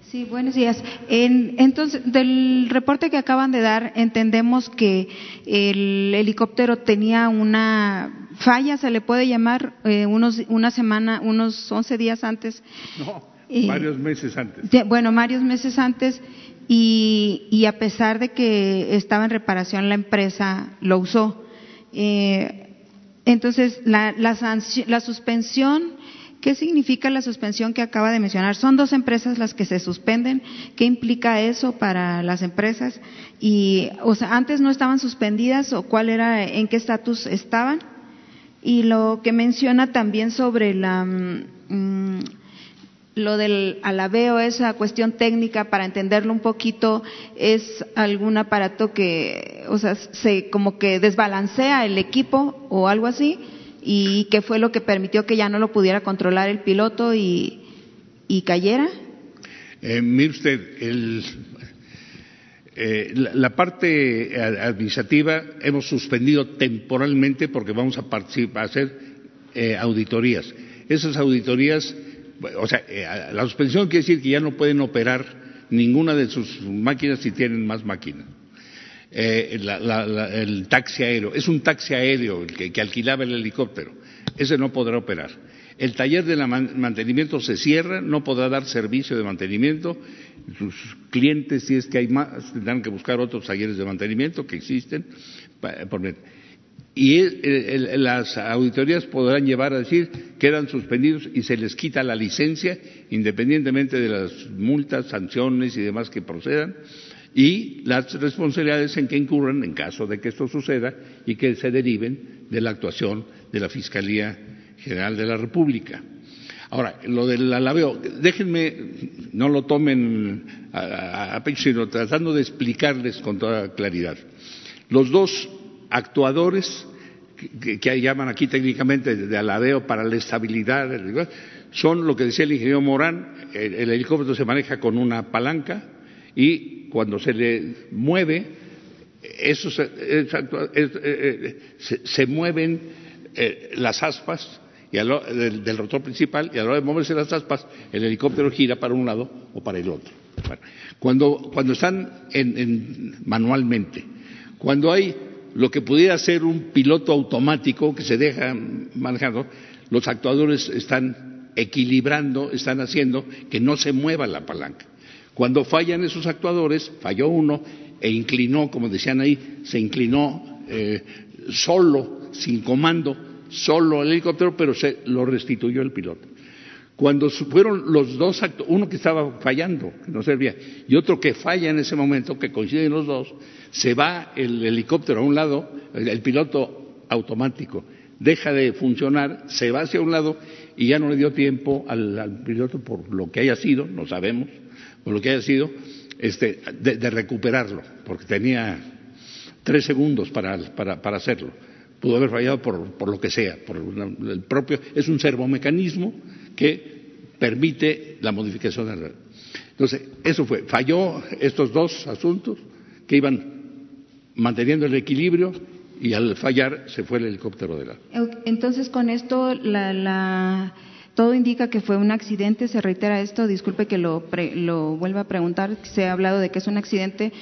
Sí, buenos días. entonces, del reporte que acaban de dar, entendemos que el helicóptero tenía una falla, se le puede llamar, eh, unos, una semana, unos 11 días antes. No, varios meses antes. bueno, varios meses antes y, a pesar de que estaba en reparación la empresa lo usó. Eh, entonces, la, la, suspensión, ¿qué significa la suspensión que acaba de mencionar? Son dos empresas las que se suspenden. ¿Qué implica eso para las empresas? Y, o sea, antes no estaban suspendidas o cuál era, en qué estatus estaban. Y lo que menciona también sobre la, mm, lo del alabeo, esa cuestión técnica, para entenderlo un poquito, es algún aparato que, o sea, se como que desbalancea el equipo o algo así, y que fue lo que permitió que ya no lo pudiera controlar el piloto y, cayera. Eh, mire usted, eh, la, parte administrativa hemos suspendido temporalmente porque vamos a, hacer eh, auditorías. Esas auditorías o sea, eh, la suspensión quiere decir que ya no pueden operar ninguna de sus máquinas si tienen más máquinas. Eh, el taxi aéreo, es un taxi aéreo el que, alquilaba el helicóptero, ese no podrá operar. El taller de mantenimiento se cierra, no podrá dar servicio de mantenimiento. Sus clientes, si es que hay más, tendrán que buscar otros talleres de mantenimiento que existen. Y las auditorías podrán llevar a decir quedan suspendidos y se les quita la licencia independientemente de las multas, sanciones y demás que procedan y las responsabilidades en que incurran en caso de que esto suceda y que se deriven de la actuación de la Fiscalía General de la República. Ahora, lo del alabeo, déjenme, no lo tomen a, pecho, sino tratando de explicarles con toda claridad. Los dos actuadores que, llaman aquí técnicamente de alabeo para la estabilidad, son lo que decía el ingeniero Morán, el, helicóptero se maneja con una palanca y cuando se le mueve, eso se, eh, eh, mueven eh, las aspas y del, rotor principal y a la hora de moverse las aspas, el helicóptero gira para un lado o para el otro. cuando, cuando están en, manualmente, cuando hay lo que pudiera ser un piloto automático que se deja manejando, los actuadores están equilibrando, están haciendo que no se mueva la palanca. Cuando fallan esos actuadores, falló uno e inclinó, como decían ahí, se inclinó eh, solo, sin comando, solo el helicóptero, pero se lo restituyó el piloto. Cuando fueron los dos actos, uno que estaba fallando, que no servía, y otro que falla en ese momento, que coinciden los dos, se va el helicóptero a un lado, el piloto automático deja de funcionar, se va hacia un lado y ya no le dio tiempo al, piloto por lo que haya sido, no sabemos, por lo que haya sido, este, de, recuperarlo, porque tenía tres segundos para, para, hacerlo. Pudo haber fallado por, por lo que sea, por el propio, es un servomecanismo que permite la modificación de la entonces, eso fue, falló estos dos asuntos que iban manteniendo el equilibrio y al fallar se fue el helicóptero de la. Entonces, con esto, la, todo indica que fue un accidente, se reitera esto, disculpe que lo, lo vuelva a preguntar, se ha hablado de que es un accidente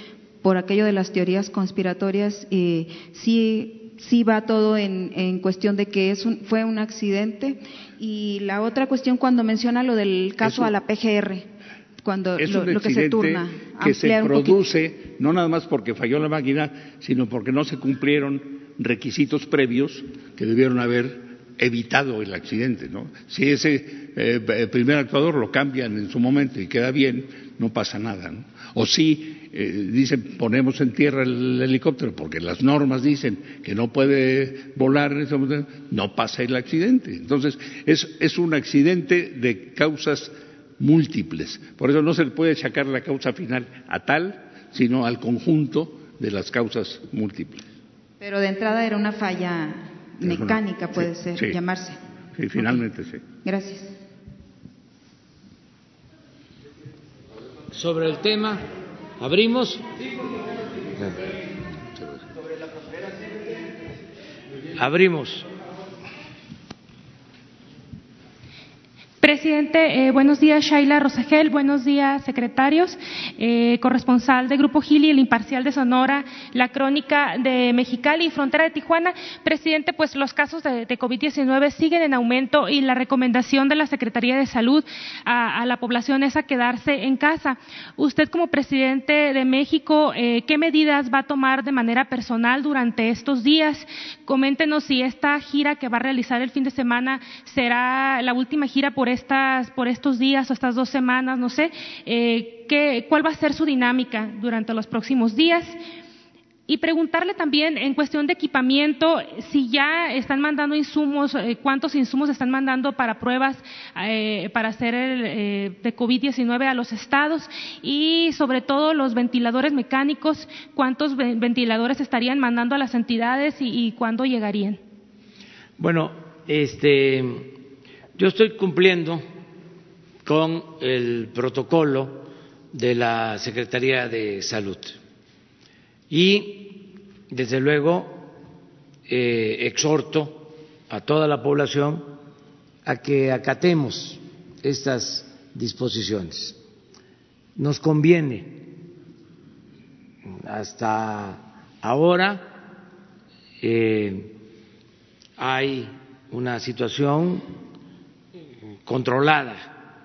por aquello de las teorías conspiratorias y sí, sí va todo en, en cuestión de que es un, fue un accidente. Y la otra cuestión cuando menciona lo del caso a la PGR cuando es lo, un que se turna. Que se produce no nada más porque falló la máquina, sino porque no se cumplieron requisitos previos que debieron haber evitado el accidente. ¿no? Si ese eh, primer actuador lo cambian en su momento y queda bien, no pasa nada. ¿no? O si eh, dicen ponemos en tierra el helicóptero porque las normas dicen que no puede volar en ese momento, no pasa el accidente. Entonces es, es un accidente de causas múltiples. Por eso no se le puede achacar la causa final a tal, sino al conjunto de las causas múltiples. Pero de entrada era una falla mecánica, puede ser, llamarse. Sí, finalmente sí. Gracias. Sobre el tema, abrimos. Abrimos. Presidente, eh, buenos días, Shaila Rosagel. Buenos días, secretarios. Eh, corresponsal de Grupo Gili, el imparcial de Sonora, la crónica de Mexicali y frontera de Tijuana. Presidente, pues los casos de, COVID-19 siguen en aumento y la recomendación de la Secretaría de Salud a, la población es a quedarse en casa. Usted, como presidente de México, eh, ¿qué medidas va a tomar de manera personal durante estos días? Coméntenos si esta gira que va a realizar el fin de semana será la última gira por estas, por estos días o estas dos semanas, no sé, eh, qué, cuál va a ser su dinámica durante los próximos días. Y preguntarle también en cuestión de equipamiento, si ya están mandando insumos, eh, cuántos insumos están mandando para pruebas eh, para hacer el, de COVID-19 a los estados y sobre todo los ventiladores mecánicos, cuántos ventiladores estarían mandando a las entidades y, y cuándo llegarían. Bueno, este, yo estoy cumpliendo con el protocolo de la Secretaría de Salud y, desde luego, eh, exhorto a toda la población a que acatemos estas disposiciones. Nos conviene. Hasta ahora eh, hay una situación controlada,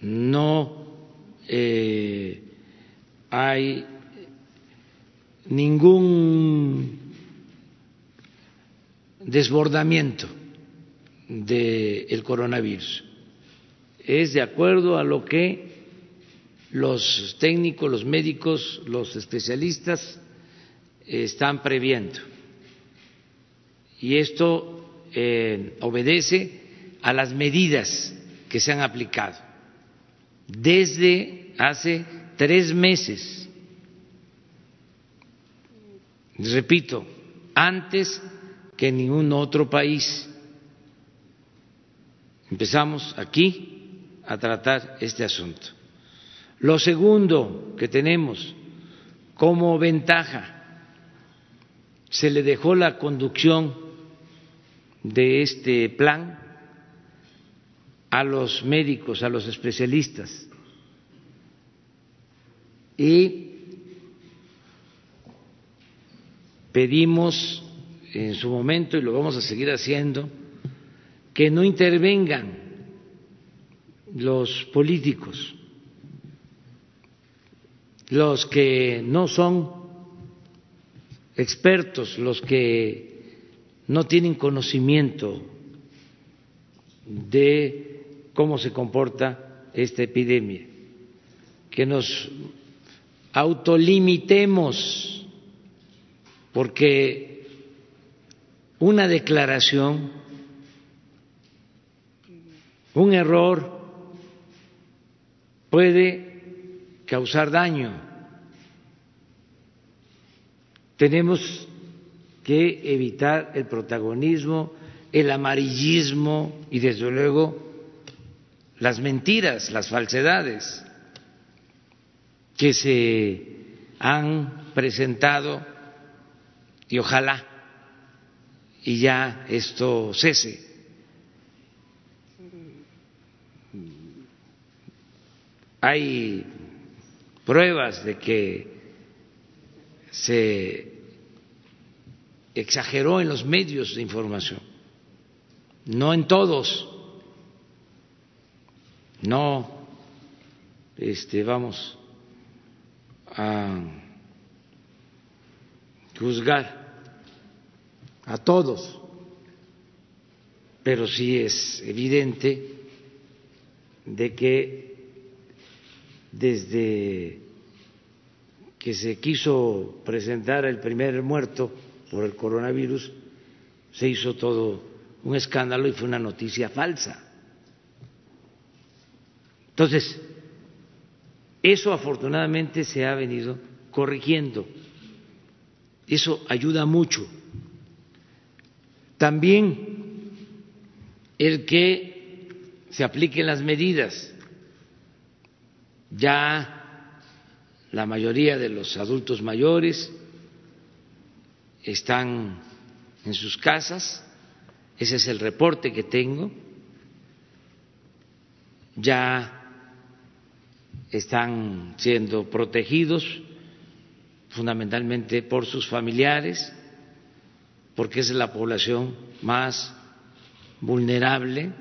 no eh, hay ningún desbordamiento del coronavirus. Es de acuerdo a lo que los técnicos, los médicos, los especialistas están previendo. Y esto eh, obedece a las medidas que se han aplicado desde hace tres meses. Repito, antes que ningún otro país. Empezamos aquí a tratar este asunto. Lo segundo que tenemos como ventaja, se le dejó la conducción de este plan a los médicos, a los especialistas. Y pedimos en su momento, y lo vamos a seguir haciendo, que no intervengan los políticos, los que no son expertos, los que no tienen conocimiento de cómo se comporta esta epidemia, que nos autolimitemos, porque una declaración, un error puede causar daño. Tenemos que evitar el protagonismo, el amarillismo y desde luego las mentiras, las falsedades que se han presentado y ojalá y ya esto cese. Hay pruebas de que se exageró en los medios de información, no en todos, no este, vamos a juzgar a todos, pero sí es evidente de que desde que se quiso presentar el primer muerto por el coronavirus, se hizo todo un escándalo y fue una noticia falsa. Entonces, eso afortunadamente se ha venido corrigiendo. Eso ayuda mucho. También el que se apliquen las medidas. Ya la mayoría de los adultos mayores están en sus casas, ese es el reporte que tengo, ya están siendo protegidos fundamentalmente por sus familiares, porque es la población más vulnerable,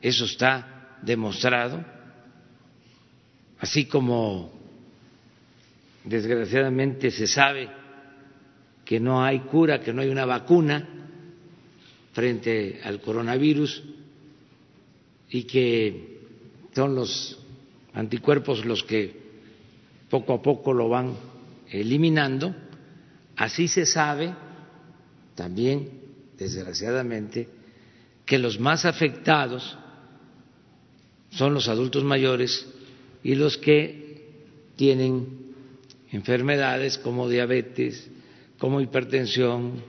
eso está demostrado, así como desgraciadamente se sabe que no hay cura, que no hay una vacuna frente al coronavirus y que son los anticuerpos los que poco a poco lo van eliminando, así se sabe también, desgraciadamente, que los más afectados son los adultos mayores y los que tienen enfermedades como diabetes, como hipertensión,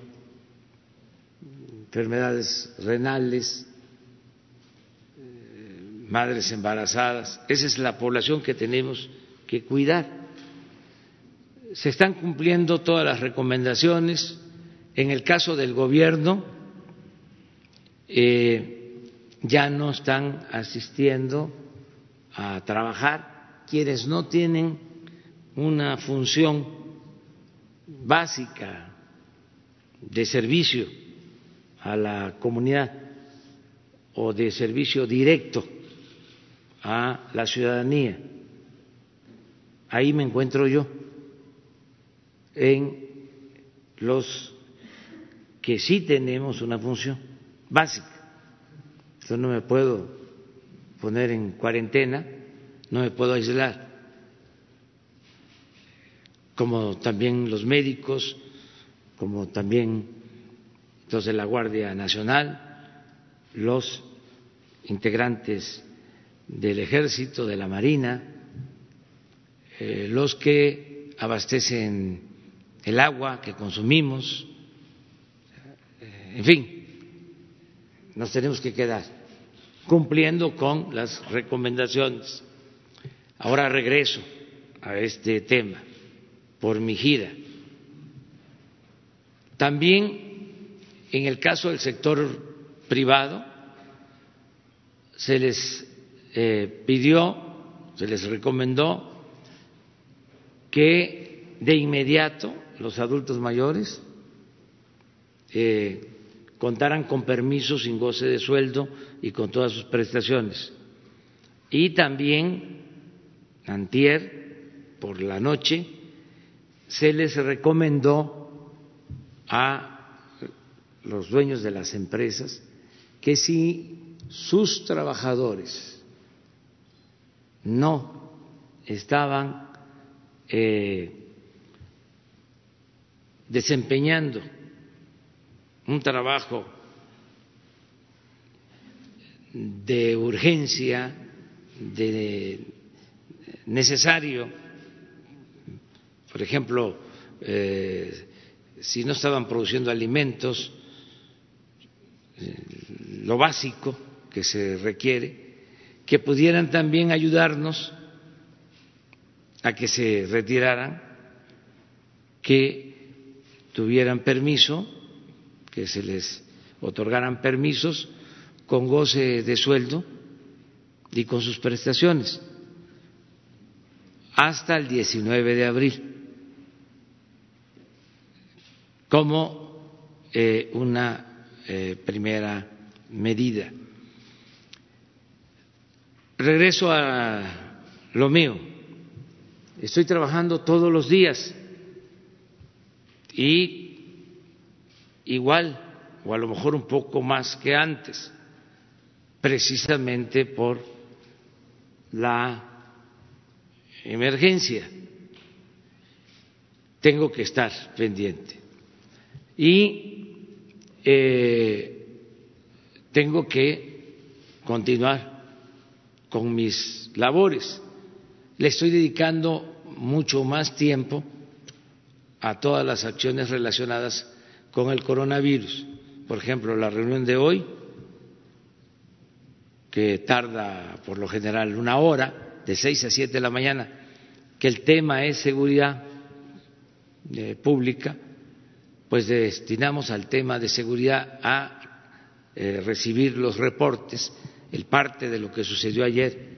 enfermedades renales, madres embarazadas. Esa es la población que tenemos que cuidar se están cumpliendo todas las recomendaciones. En el caso del gobierno, eh, ya no están asistiendo a trabajar quienes no tienen una función básica de servicio a la comunidad o de servicio directo a la ciudadanía. Ahí me encuentro yo en los que sí tenemos una función básica. Yo no me puedo poner en cuarentena, no me puedo aislar, como también los médicos, como también los de la Guardia Nacional, los integrantes del Ejército, de la Marina, eh, los que abastecen el agua que consumimos, en fin, nos tenemos que quedar cumpliendo con las recomendaciones. Ahora regreso a este tema por mi gira. También en el caso del sector privado se les eh, pidió, se les recomendó que de inmediato los adultos mayores eh, contaran con permiso sin goce de sueldo y con todas sus prestaciones. Y también, antier, por la noche, se les recomendó a los dueños de las empresas que si sus trabajadores no estaban eh, desempeñando un trabajo de urgencia, de necesario, por ejemplo, eh, si no estaban produciendo alimentos, eh, lo básico que se requiere, que pudieran también ayudarnos a que se retiraran, que tuvieran permiso, que se les otorgaran permisos con goce de sueldo y con sus prestaciones hasta el 19 de abril como eh, una eh, primera medida. Regreso a lo mío. Estoy trabajando todos los días y igual o a lo mejor un poco más que antes, precisamente por la emergencia. Tengo que estar pendiente y eh, tengo que continuar con mis labores. Le estoy dedicando mucho más tiempo a todas las acciones relacionadas con el coronavirus. Por ejemplo, la reunión de hoy, que tarda por lo general una hora, de seis a siete de la mañana, que el tema es seguridad eh, pública, pues destinamos al tema de seguridad a eh, recibir los reportes, el parte de lo que sucedió ayer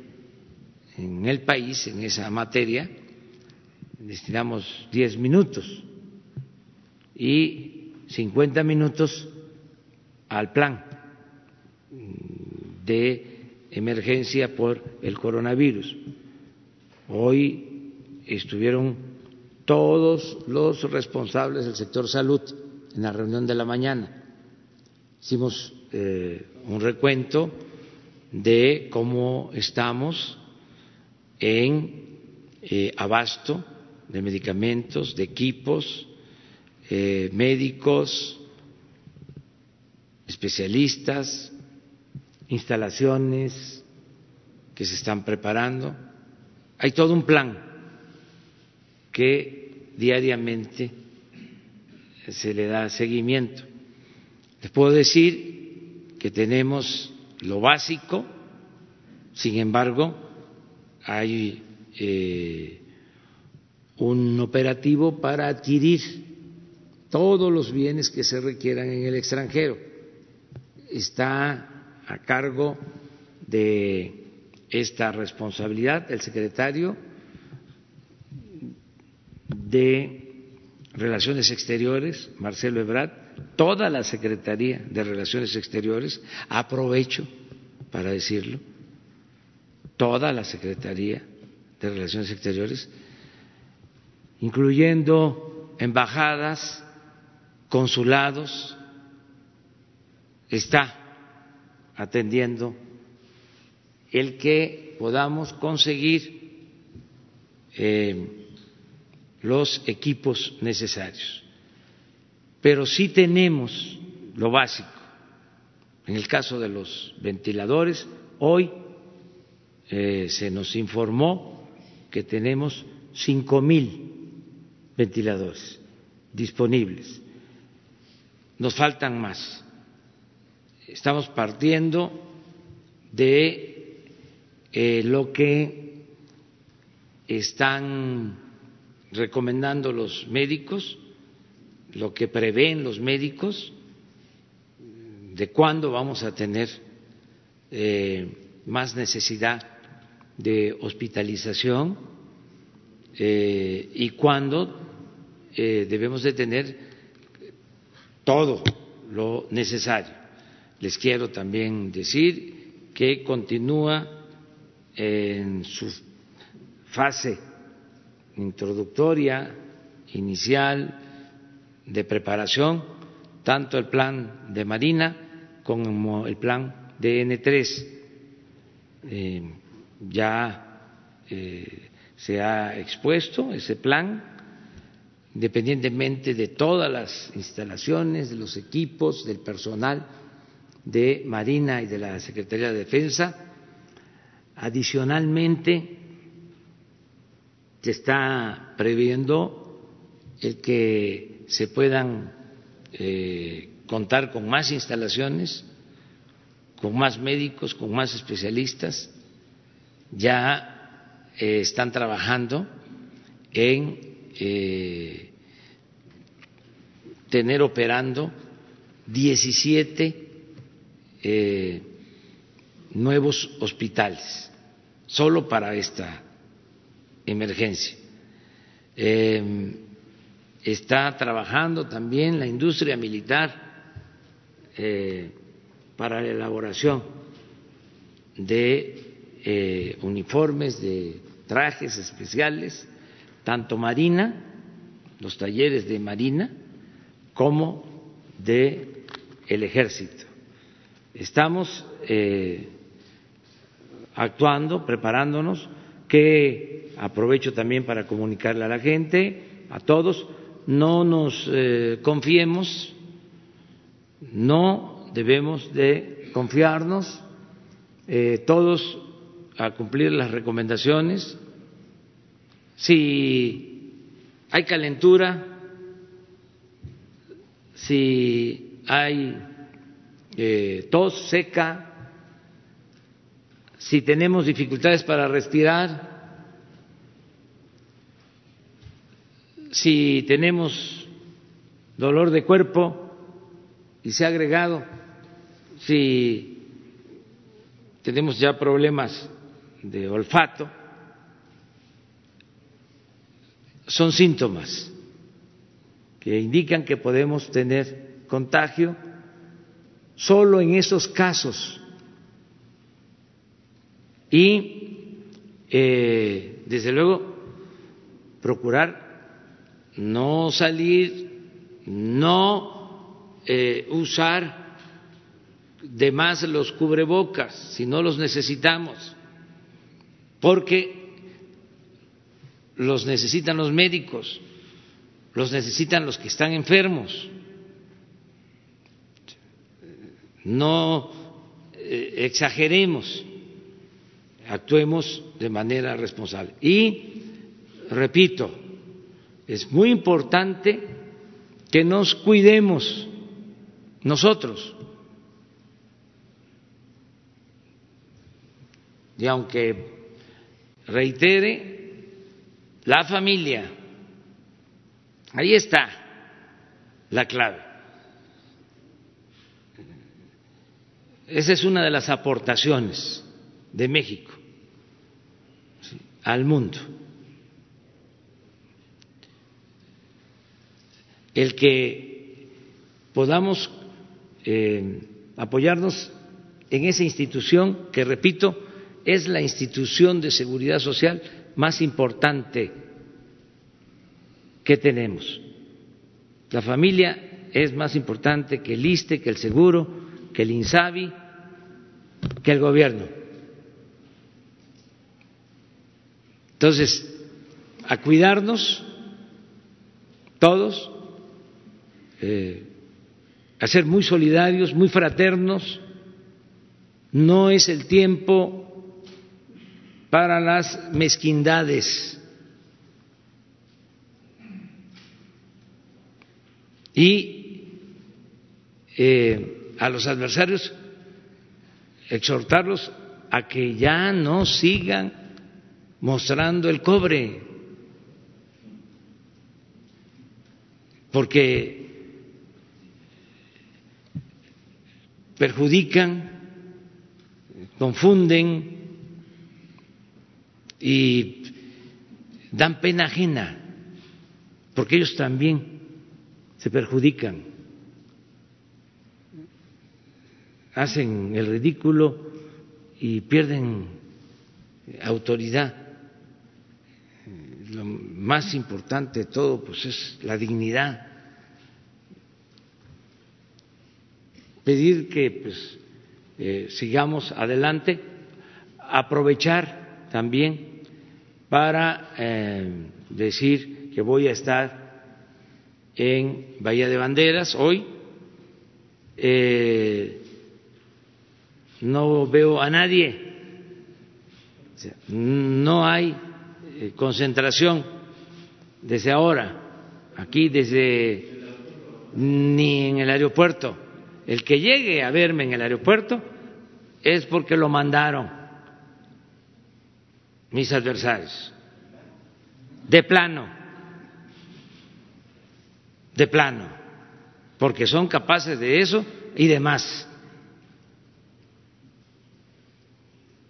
en el país en esa materia, destinamos diez minutos y cincuenta minutos al plan de emergencia por el coronavirus. Hoy estuvieron todos los responsables del sector salud en la reunión de la mañana. Hicimos eh, un recuento de cómo estamos en eh, abasto de medicamentos, de equipos, eh, médicos, especialistas, instalaciones que se están preparando. Hay todo un plan que diariamente se le da seguimiento. Les puedo decir que tenemos lo básico, sin embargo, hay eh, un operativo para adquirir todos los bienes que se requieran en el extranjero. Está a cargo de esta responsabilidad el secretario de Relaciones Exteriores, Marcelo Ebrard, toda la Secretaría de Relaciones Exteriores, aprovecho para decirlo, toda la Secretaría de Relaciones Exteriores, incluyendo embajadas, consulados, está atendiendo el que podamos conseguir eh, los equipos necesarios. Pero sí tenemos lo básico. En el caso de los ventiladores, hoy eh, se nos informó que tenemos cinco mil ventiladores disponibles. Nos faltan más. Estamos partiendo de eh, lo que están recomendando los médicos, lo que prevén los médicos, de cuándo vamos a tener eh, más necesidad de hospitalización eh, y cuándo eh, debemos de tener todo lo necesario. Les quiero también decir que continúa en su fase introductoria, inicial, de preparación, tanto el plan de Marina como el plan de N3. Eh, ya eh, se ha expuesto ese plan independientemente de todas las instalaciones, de los equipos, del personal de Marina y de la Secretaría de Defensa. Adicionalmente, se está previendo el que se puedan eh, contar con más instalaciones, con más médicos, con más especialistas. Ya eh, están trabajando en eh, tener operando 17 eh, nuevos hospitales solo para esta emergencia. Eh, está trabajando también la industria militar para la elaboración de uniformes, de trajes especiales tanto Marina, los talleres de Marina, como de el Ejército. Estamos eh, actuando, preparándonos, que aprovecho también para comunicarle a la gente, a todos, no nos eh, confiemos, no debemos de confiarnos, eh, todos a cumplir las recomendaciones. Si hay calentura, si hay eh, tos seca, si tenemos dificultades para respirar, si tenemos dolor de cuerpo y se ha agregado, si tenemos ya problemas de olfato, son síntomas que indican que podemos tener contagio solo en esos casos. Y eh, desde luego procurar no salir, no eh, usar de más los cubrebocas si no los necesitamos, porque los necesitan los médicos, los necesitan los que están enfermos. No eh, exageremos, actuemos de manera responsable. Y, repito, es muy importante que nos cuidemos nosotros. Y aunque reitere, la familia. Ahí está la clave. Esa es una de las aportaciones de México al mundo. El que podamos eh, apoyarnos en esa institución que, repito, es la institución de seguridad social más importante que tenemos. La familia es más importante que el ISTE, que el seguro, que el INSABI, que el gobierno. Entonces, a cuidarnos todos, eh, a ser muy solidarios, muy fraternos. No es el tiempo para las mezquindades y eh, a los adversarios exhortarlos a que ya no sigan mostrando el cobre, porque perjudican, confunden, y dan pena ajena, porque ellos también se perjudican, hacen el ridículo y pierden autoridad. Lo más importante de todo pues es la dignidad. Pedir que pues, eh, sigamos adelante, aprovechar también para eh, decir que voy a estar en Bahía de Banderas hoy. Eh, no veo a nadie, no hay concentración desde ahora, aquí desde ni en el aeropuerto. El que llegue a verme en el aeropuerto es porque lo mandaron mis adversarios, de plano, de plano, porque son capaces de eso y de más,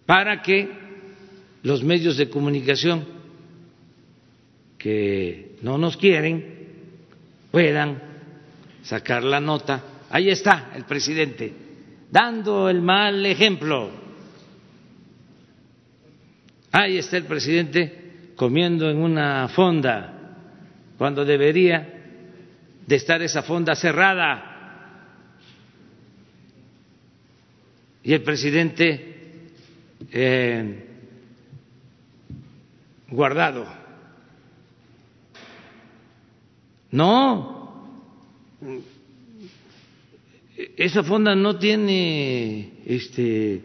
para que los medios de comunicación que no nos quieren puedan sacar la nota. Ahí está el presidente, dando el mal ejemplo. Ahí está el presidente comiendo en una fonda, cuando debería de estar esa fonda cerrada. Y el presidente eh, guardado. No, esa fonda no tiene este,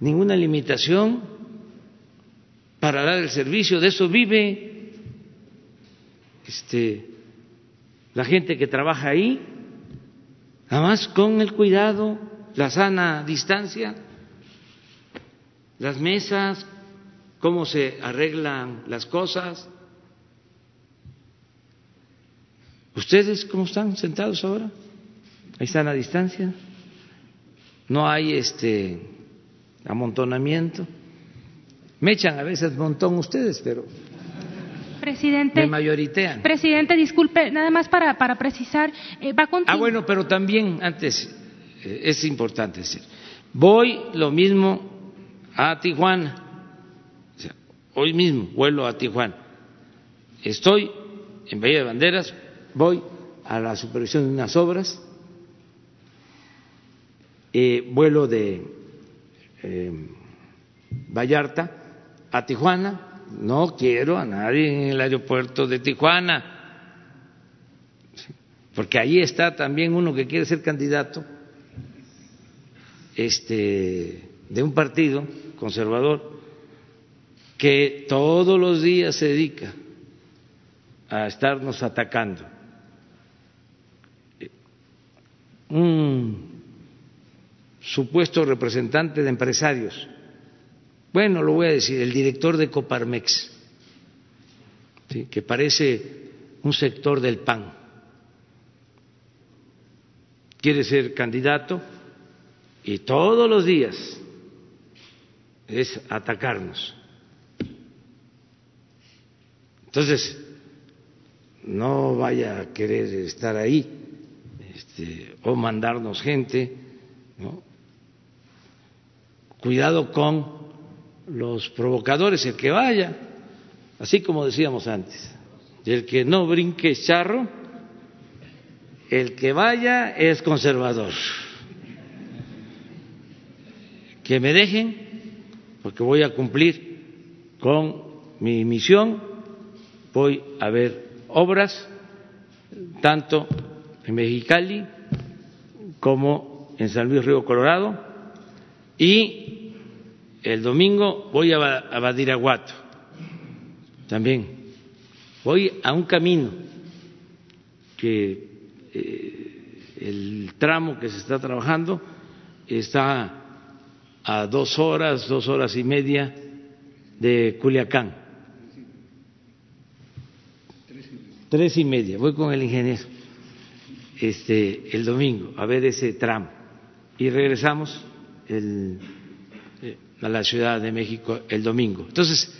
ninguna limitación para dar el servicio, de eso vive este, la gente que trabaja ahí, además con el cuidado, la sana distancia, las mesas, cómo se arreglan las cosas. ¿Ustedes cómo están sentados ahora? Ahí están a distancia. No hay este amontonamiento. Me echan a veces montón ustedes, pero Presidente, me mayoritean. Presidente, disculpe, nada más para, para precisar, eh, va a Ah, bueno, pero también antes eh, es importante decir, voy lo mismo a Tijuana, o sea, hoy mismo vuelo a Tijuana, estoy en Bahía de Banderas, voy a la supervisión de unas obras, eh, vuelo de eh, Vallarta a Tijuana, no quiero a nadie en el aeropuerto de Tijuana, porque ahí está también uno que quiere ser candidato este, de un partido conservador que todos los días se dedica a estarnos atacando. Un supuesto representante de empresarios, bueno, lo voy a decir, el director de Coparmex, que parece un sector del PAN, quiere ser candidato y todos los días es atacarnos. Entonces, no vaya a querer estar ahí este, o mandarnos gente, ¿no? Cuidado con los provocadores, el que vaya, así como decíamos antes, el que no brinque charro, el que vaya es conservador. Que me dejen, porque voy a cumplir con mi misión, voy a ver obras, tanto en Mexicali como en San Luis Río Colorado, y el domingo voy a Badiraguato también. Voy a un camino que eh, el tramo que se está trabajando está a dos horas, dos horas y media de Culiacán. Tres y media. Voy con el ingeniero este, el domingo a ver ese tramo y regresamos el, eh, a la Ciudad de México el domingo. Entonces,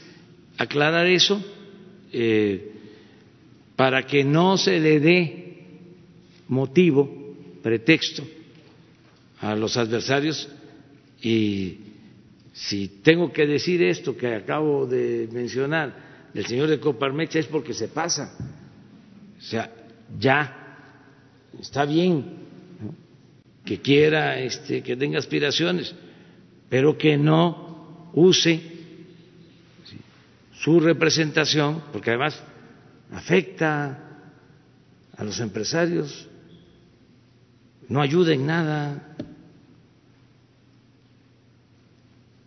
aclarar eso eh, para que no se le dé motivo, pretexto a los adversarios y si tengo que decir esto que acabo de mencionar del señor de Coparmex es porque se pasa. O sea, ya está bien. Que quiera, este, que tenga aspiraciones, pero que no use su representación, porque además afecta a los empresarios, no ayuda en nada.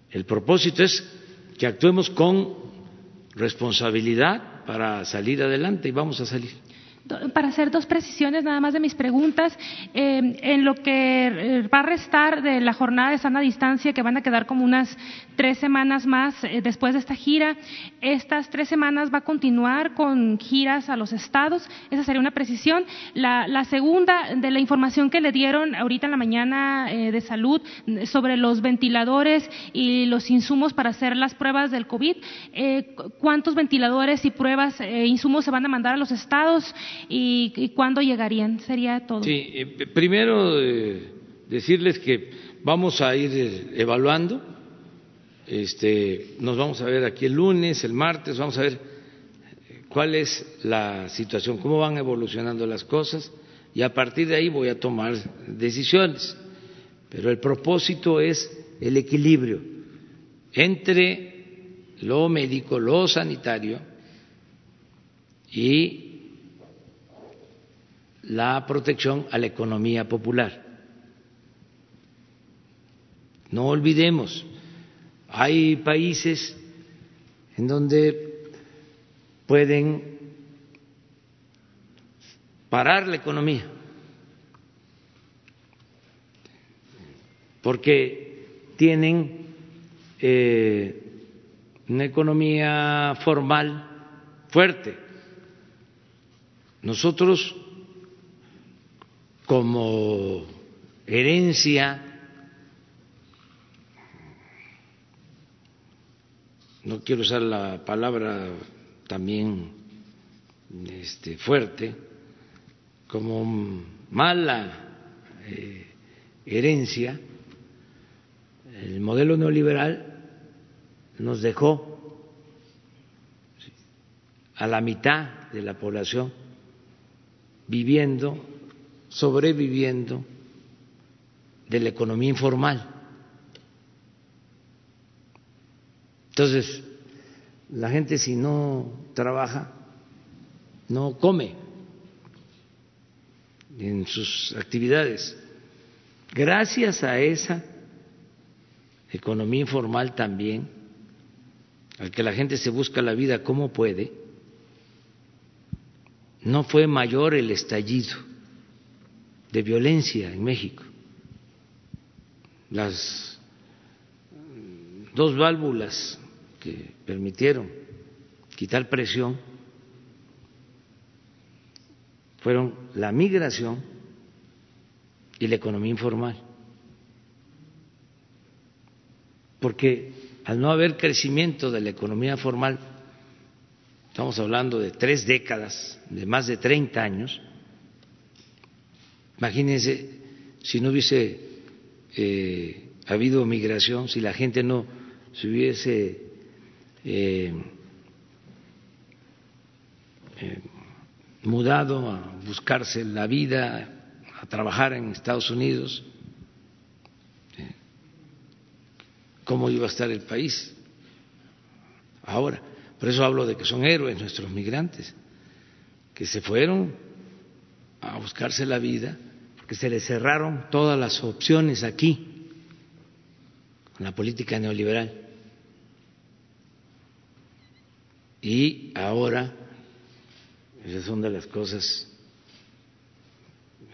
El propósito es que actuemos con responsabilidad para salir adelante y vamos a salir para hacer dos precisiones nada más de mis preguntas. Eh, en lo que eh, va a restar de la jornada de sana distancia, que van a quedar como unas tres semanas más eh, después de esta gira, estas tres semanas va a continuar con giras a los estados. Esa sería una precisión. La, segunda, de la información que le dieron ahorita en la mañana de salud sobre los ventiladores y los insumos para hacer las pruebas del COVID, ¿cuántos ventiladores y pruebas e insumos se van a mandar a los estados? Y, cuándo llegarían. Sería todo. Sí, eh, primero eh, decirles que vamos a ir eh, evaluando. Este, nos vamos a ver aquí el lunes, el martes, vamos a ver cuál es la situación, cómo van evolucionando las cosas y a partir de ahí voy a tomar decisiones. Pero el propósito es el equilibrio entre lo médico, lo sanitario y la protección a la economía popular. No olvidemos, hay países en donde pueden parar la economía, porque tienen eh, una economía formal fuerte. Nosotros como herencia, no quiero usar la palabra también este, fuerte, como mala eh, herencia, el modelo neoliberal nos dejó a la mitad de la población viviendo sobreviviendo de la economía informal. Entonces, la gente si no trabaja, no come en sus actividades. Gracias a esa economía informal también, al que la gente se busca la vida como puede, no fue mayor el estallido de violencia en México. Las dos válvulas que permitieron quitar presión fueron la migración y la economía informal. Porque al no haber crecimiento de la economía formal, estamos hablando de tres décadas, de más de 30 años, Imagínense si no hubiese eh, habido migración, si la gente no se hubiese eh, eh, mudado a buscarse la vida, a trabajar en Estados Unidos, ¿cómo iba a estar el país ahora? Por eso hablo de que son héroes nuestros migrantes, que se fueron a buscarse la vida, porque se les cerraron todas las opciones aquí, con la política neoliberal. Y ahora, esas son de las cosas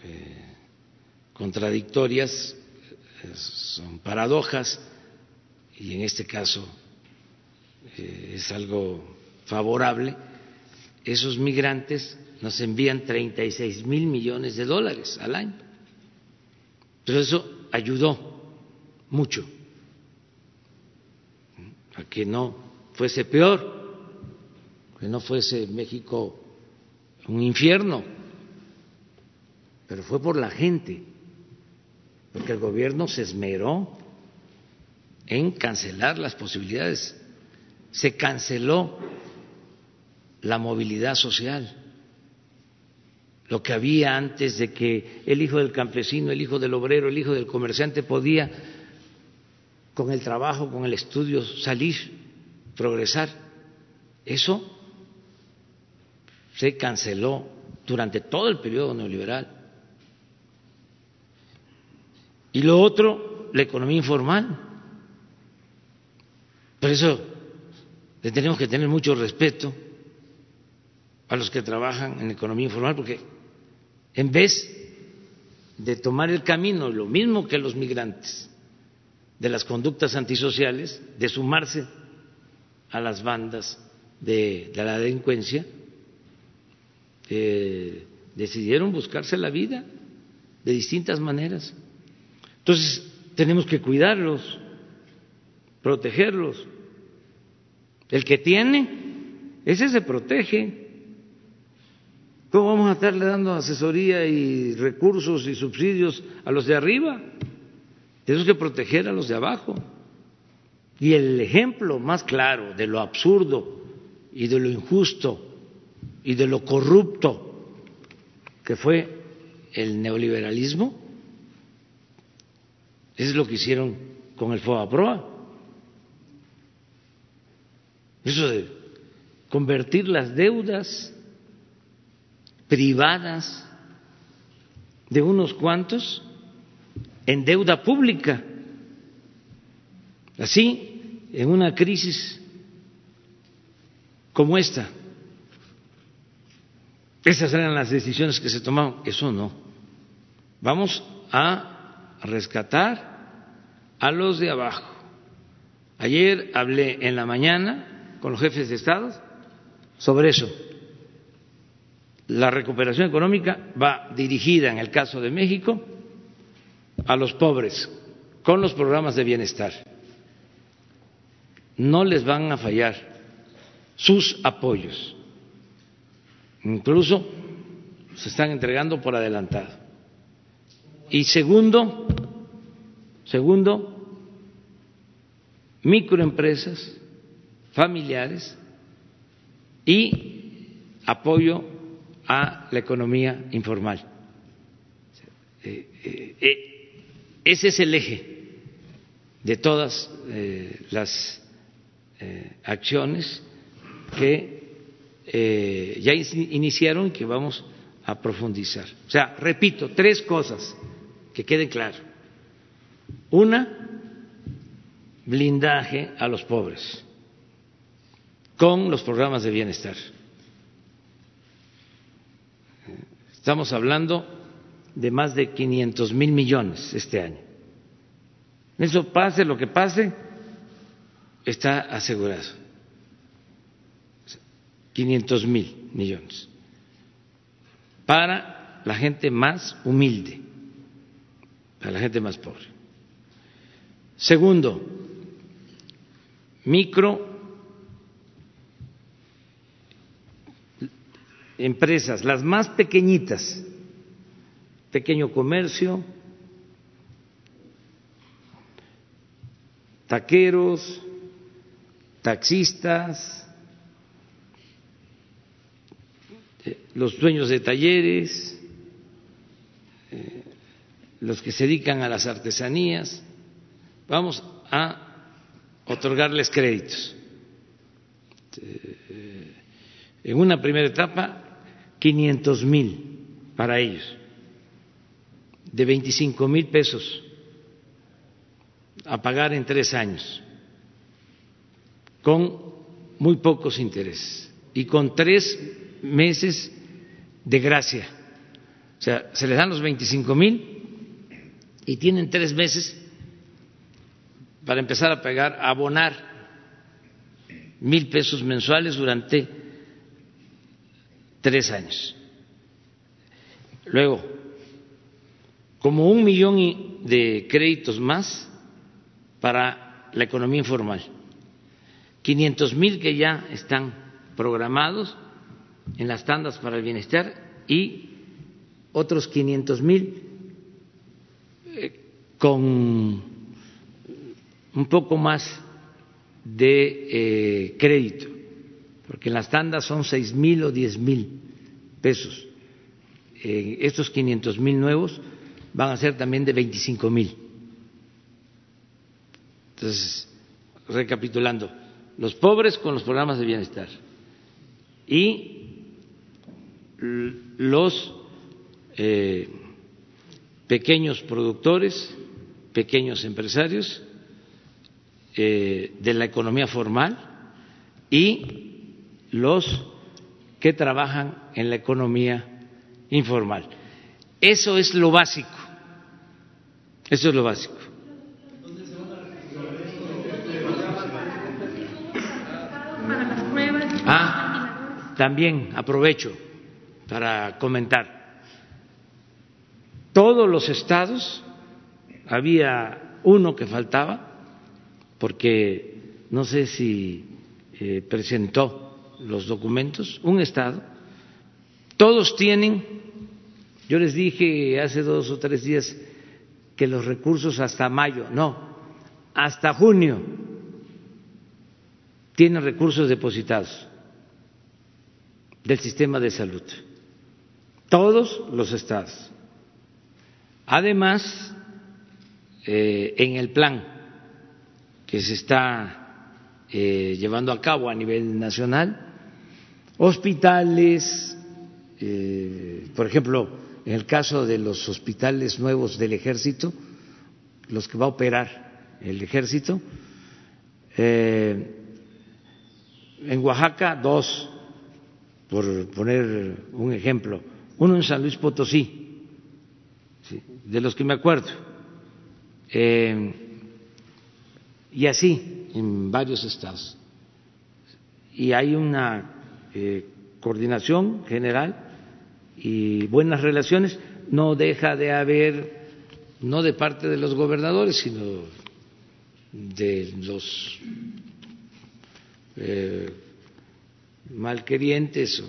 eh, contradictorias, son paradojas, y en este caso eh, es algo favorable, esos migrantes nos envían 36 mil millones de dólares al año. Pero eso ayudó mucho a que no fuese peor, que no fuese México un infierno, pero fue por la gente, porque el gobierno se esmeró en cancelar las posibilidades, se canceló la movilidad social lo que había antes de que el hijo del campesino, el hijo del obrero, el hijo del comerciante podía con el trabajo, con el estudio salir, progresar. Eso se canceló durante todo el periodo neoliberal. Y lo otro, la economía informal. Por eso le tenemos que tener mucho respeto a los que trabajan en economía informal, porque en vez de tomar el camino, lo mismo que los migrantes, de las conductas antisociales, de sumarse a las bandas de, la delincuencia, eh, decidieron buscarse la vida de distintas maneras. Entonces, tenemos que cuidarlos, protegerlos. El que tiene, ese se protege. ¿Cómo vamos a estarle dando asesoría y recursos y subsidios a los de arriba? Tenemos que proteger a los de abajo. Y el ejemplo más claro de lo absurdo y de lo injusto y de lo corrupto que fue el neoliberalismo es lo que hicieron con el FOAPROA. Eso de convertir las deudas privadas de unos cuantos en deuda pública. Así, en una crisis como esta, esas eran las decisiones que se tomaron. Eso no. Vamos a rescatar a los de abajo. Ayer hablé en la mañana con los jefes de Estado sobre eso. La recuperación económica va dirigida, en el caso de México, a los pobres con los programas de bienestar. No les van a fallar sus apoyos. Incluso se están entregando por adelantado. Y segundo, segundo, microempresas familiares y apoyo a la economía informal. Eh, eh, eh, ese es el eje de todas las acciones que ya iniciaron y que vamos a profundizar. O sea, repito, tres cosas que queden claras. Una, blindaje a los pobres con los programas de bienestar. Estamos hablando de más de 500 mil millones este año. Eso pase lo que pase, está asegurado. 500 mil millones para la gente más humilde, para la gente más pobre. Segundo, micro empresas, las más pequeñitas, pequeño comercio, taqueros, taxistas, eh, los dueños de talleres, eh, los que se dedican a las artesanías, vamos a otorgarles créditos. Eh, en una primera etapa, 500 mil para ellos de 25 mil pesos a pagar en tres años, con muy pocos intereses y con tres meses de gracia. O sea, se les dan los 25 mil y tienen tres meses para empezar a pagar, a abonar mil pesos mensuales durante tres años. Luego, como un millón de créditos más para la economía informal, 500 mil que ya están programados en las tandas para el bienestar y otros 500 mil eh, con un poco más de eh, crédito, porque en las tandas son seis mil o diez mil pesos. estos 500 mil nuevos van a ser también de 25 mil. Entonces, recapitulando, los pobres con los programas de bienestar y los eh, pequeños productores, pequeños empresarios eh, de la economía formal y los que trabajan en la economía informal. Eso es lo básico. Eso es lo básico. Ah, también aprovecho para comentar. Todos los estados, había uno que faltaba, porque no sé si eh, presentó los documentos, un estado, todos tienen, yo les dije hace dos o tres días que los recursos hasta mayo, no, hasta junio tienen recursos depositados del sistema de salud todos los estados. Además, eh, en el plan que se está eh, llevando a cabo a nivel nacional, hospitales, eh, por ejemplo, en el caso de los hospitales nuevos del ejército, los que va a operar el ejército, en Oaxaca dos, por poner un ejemplo, uno en San Luis Potosí, de los que me acuerdo, eh, y así en varios estados. Y hay una eh, coordinación general y buenas relaciones, no deja de haber, no de parte de los gobernadores, sino de los eh, malquerientes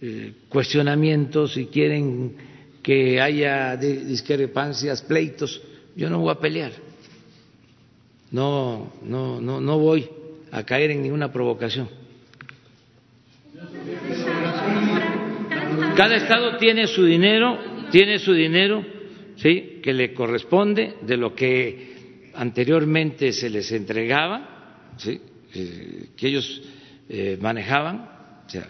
eh, cuestionamientos y quieren que haya discrepancias, pleitos, yo no voy a pelear. No, no, no, no voy a caer en ninguna provocación. Cada estado tiene su dinero, tiene su dinero, sí, que le corresponde de lo que anteriormente se les entregaba, sí, eh, que ellos eh, manejaban, o sea,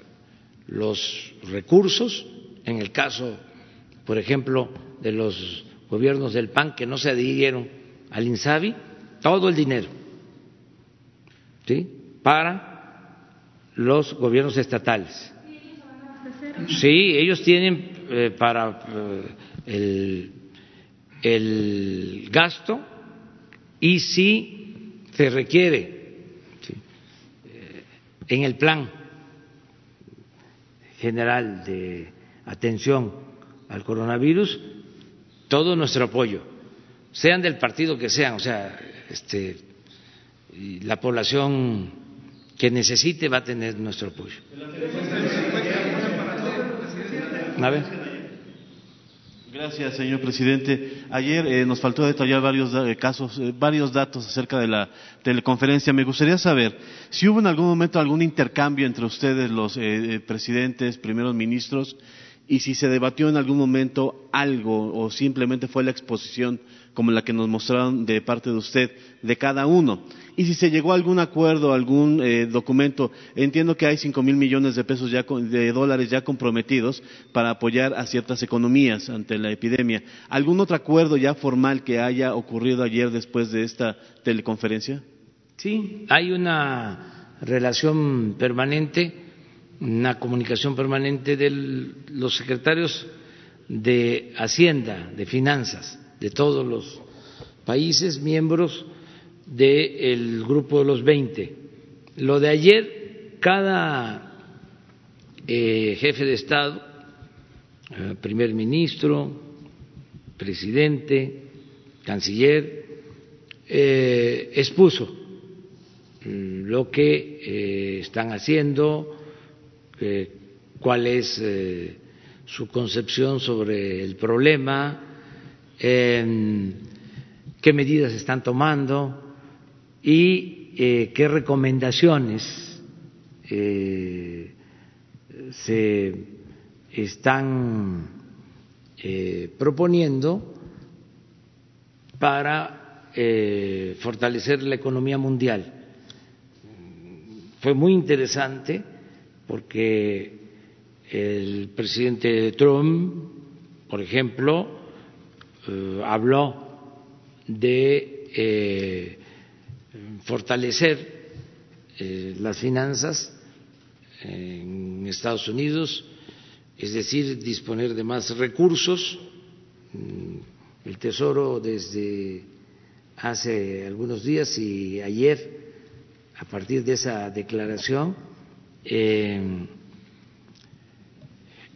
los recursos, en el caso, por ejemplo, de los gobiernos del PAN que no se adhirieron al INSABI, todo el dinero, ¿sí? Para los gobiernos estatales. Sí, ellos tienen eh, para eh, el, gasto y si se requiere eh, en el plan general de atención al coronavirus todo nuestro apoyo, sean del partido que sean, o sea, este, la población que necesite va a tener nuestro apoyo. Gracias, señor presidente. Ayer eh, nos faltó detallar varios eh, casos, eh, varios datos acerca de la teleconferencia. Me gustaría saber si hubo en algún momento algún intercambio entre ustedes, los presidentes, primeros ministros, y si se debatió en algún momento algo o simplemente fue la exposición como la que nos mostraron de parte de usted de cada uno. Y si se llegó a algún acuerdo, algún eh, documento, entiendo que hay cinco mil millones de pesos ya de dólares ya comprometidos para apoyar a ciertas economías ante la epidemia. ¿Algún otro acuerdo ya formal que haya ocurrido ayer después de esta teleconferencia? Sí, hay una relación permanente una comunicación permanente de los secretarios de Hacienda, de Finanzas, de todos los países miembros del grupo de los 20. Lo de ayer, cada eh, jefe de Estado, eh, primer ministro, presidente, canciller, eh, expuso lo que están haciendo, cuál es su concepción sobre el problema, qué medidas están tomando y eh, qué recomendaciones eh, se están proponiendo para fortalecer la economía mundial. Fue muy interesante porque El presidente Trump, por ejemplo, eh, habló de eh, fortalecer eh, las finanzas en Estados Unidos, es decir, disponer de más recursos. Mm, el Tesoro desde hace algunos días y ayer, a partir de esa declaración,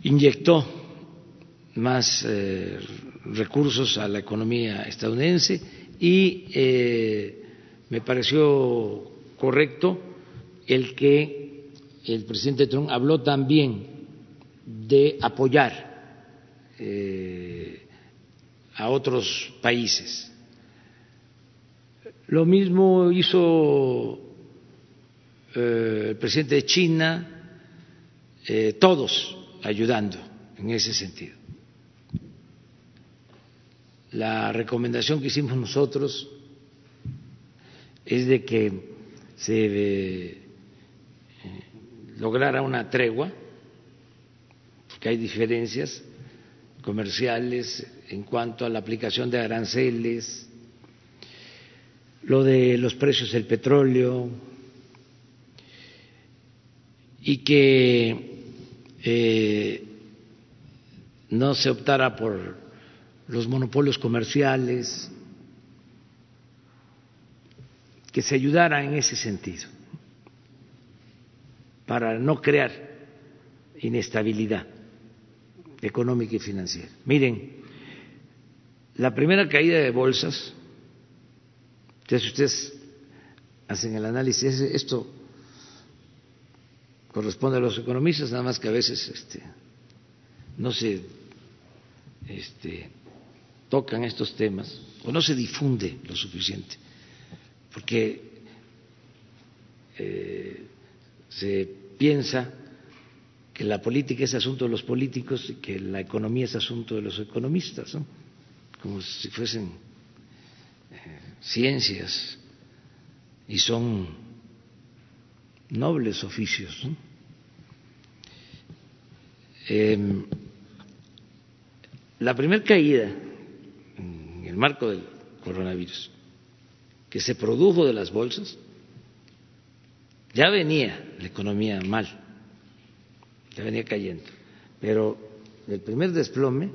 inyectó más eh, recursos a la economía estadounidense y eh, me pareció correcto el que el presidente Trump habló también de apoyar a otros países. Lo mismo hizo el presidente de China, eh, todos ayudando en ese sentido. La recomendación que hicimos nosotros es de que se eh, lograra una tregua, porque hay diferencias comerciales en cuanto a la aplicación de aranceles, lo de los precios del petróleo y que eh, no se optara por los monopolios comerciales, que se ayudara en ese sentido, para no crear inestabilidad económica y financiera. Miren, la primera caída de bolsas, entonces ustedes hacen el análisis, esto corresponde a los economistas, nada más que a veces este, no se este, tocan estos temas o no se difunde lo suficiente, porque eh, se piensa que la política es asunto de los políticos y que la economía es asunto de los economistas, como si fuesen eh, ciencias y son nobles oficios. Em, la primera caída el marco del coronavirus que se produjo de las bolsas, ya venía la economía mal, ya venía cayendo, pero el primer desplome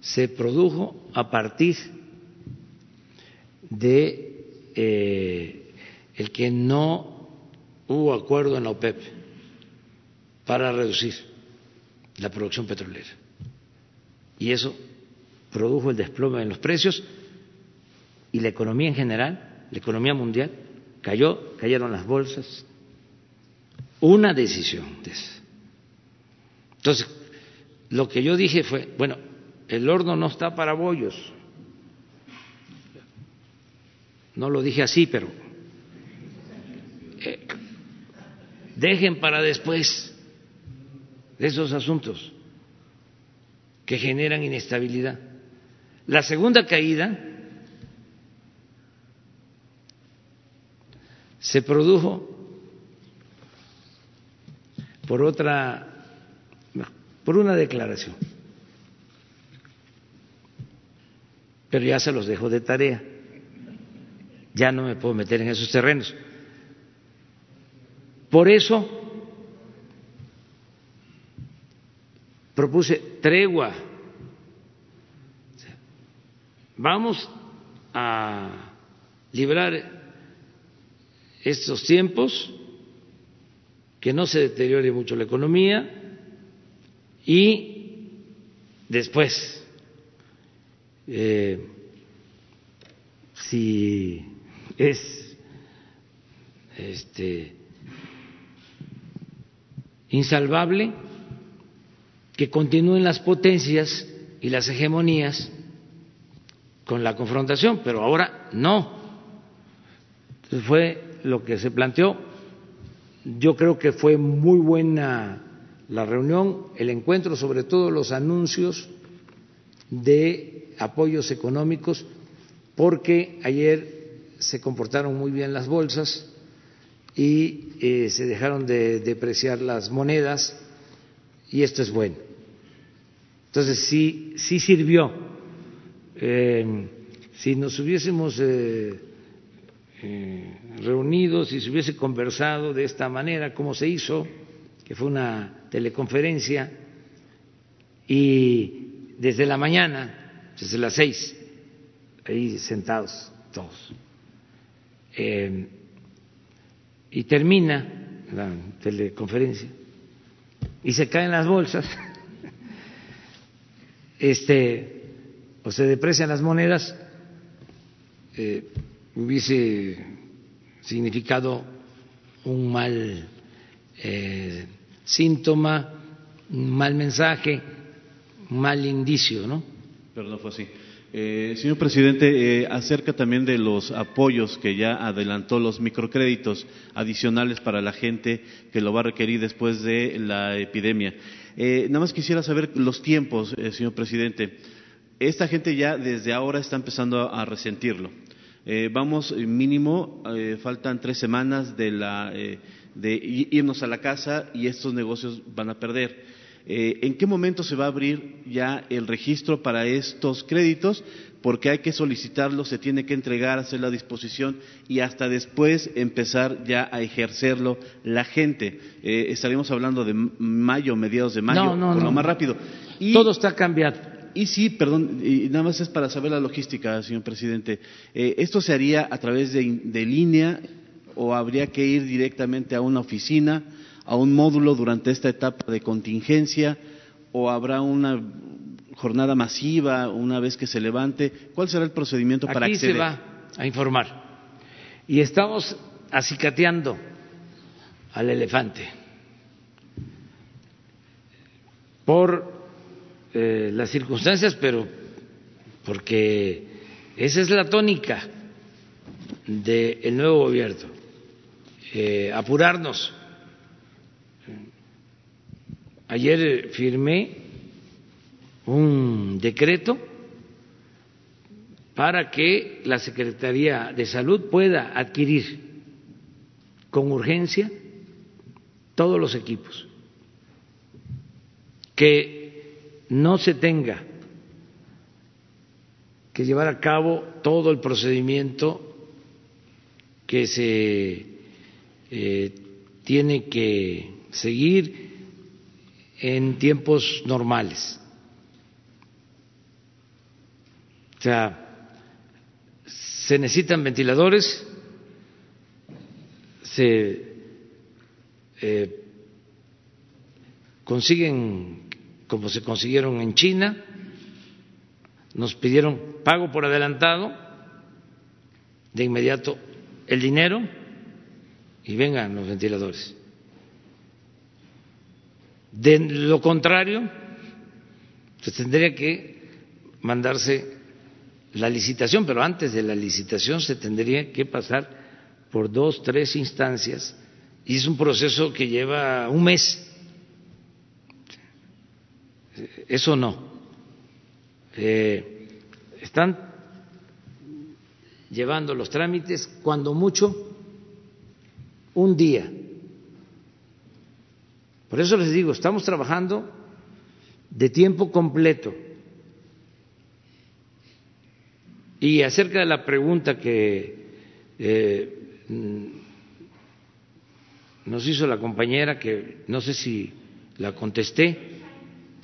se produjo a partir de eh, el que no hubo acuerdo en la OPEP para reducir la producción petrolera. Y eso produjo el desplome en los precios y la economía en general, la economía mundial, cayó, cayeron las bolsas. Una decisión de Entonces, lo que yo dije fue, bueno, el horno no está para bollos. No lo dije así, pero eh, dejen para después esos asuntos que generan inestabilidad. La segunda caída se produjo por otra por una declaración. Pero ya se los dejo de tarea. Ya no me puedo meter en esos terrenos. Por eso propuse tregua. Vamos a librar estos tiempos, que no se deteriore mucho la economía y después, eh, si es este insalvable que continúen las potencias y las hegemonías con la confrontación, pero ahora no. Entonces fue lo que se planteó. Yo creo que fue muy buena la reunión, el encuentro, sobre todo los anuncios de apoyos económicos, porque ayer se comportaron muy bien las bolsas, y eh, se dejaron de depreciar las monedas y esto es bueno. Entonces sí, sí sirvió. Eh, si nos hubiésemos eh, eh, reunido, si se hubiese conversado de esta manera, como se hizo, que fue una teleconferencia, y desde la mañana, desde las seis, ahí sentados todos, y termina la teleconferencia y se caen las bolsas, este, o se deprecian las monedas, eh, hubiese significado un mal eh, síntoma, un mal mensaje, un mal indicio, ¿no? Pero no fue así. Eh, señor presidente, acerca también de los apoyos que ya adelantó los microcréditos adicionales para la gente que lo va a requerir después de la epidemia. Nada más quisiera saber los tiempos, señor presidente. Esta gente ya desde ahora está empezando a, resentirlo. vamos, mínimo, faltan tres semanas de, la, de irnos a la casa y estos negocios van a perder. Eh, ¿En qué momento se va a abrir ya el registro para estos créditos? Porque hay que solicitarlo, se tiene que entregar, hacer la disposición y hasta después empezar ya a ejercerlo la gente. Eh, estaríamos hablando de mayo, mediados de mayo, no, lo más rápido. Y, Todo está cambiado. Y sí, perdón, y nada más es para saber la logística, señor presidente. Eh, ¿Esto se haría a través de línea o habría que ir directamente a una oficina? a un módulo durante esta etapa de contingencia o habrá una jornada masiva una vez que se levante? ¿Cuál será el procedimiento para Aquí se va a informar. Y estamos acicateando al elefante por eh, las circunstancias, pero porque esa es la tónica del nuevo gobierno, eh, apurarnos. Ayer firmé un decreto para que la Secretaría de Salud pueda adquirir con urgencia todos los equipos, que no se tenga que llevar a cabo todo el procedimiento que se eh, tiene que seguir en tiempos normales. O sea, se necesitan ventiladores, se eh, consiguen como se consiguieron en China, nos pidieron pago por adelantado, de inmediato el dinero y vengan los ventiladores. De lo contrario, se tendría que mandarse la licitación, pero antes de la licitación se tendría que pasar por dos, tres instancias y es un proceso que lleva un mes. Eso no. Eh, están llevando los trámites cuando mucho un día por eso les digo, estamos trabajando de tiempo completo. Y acerca de la pregunta que eh, nos hizo la compañera, que no sé si la contesté,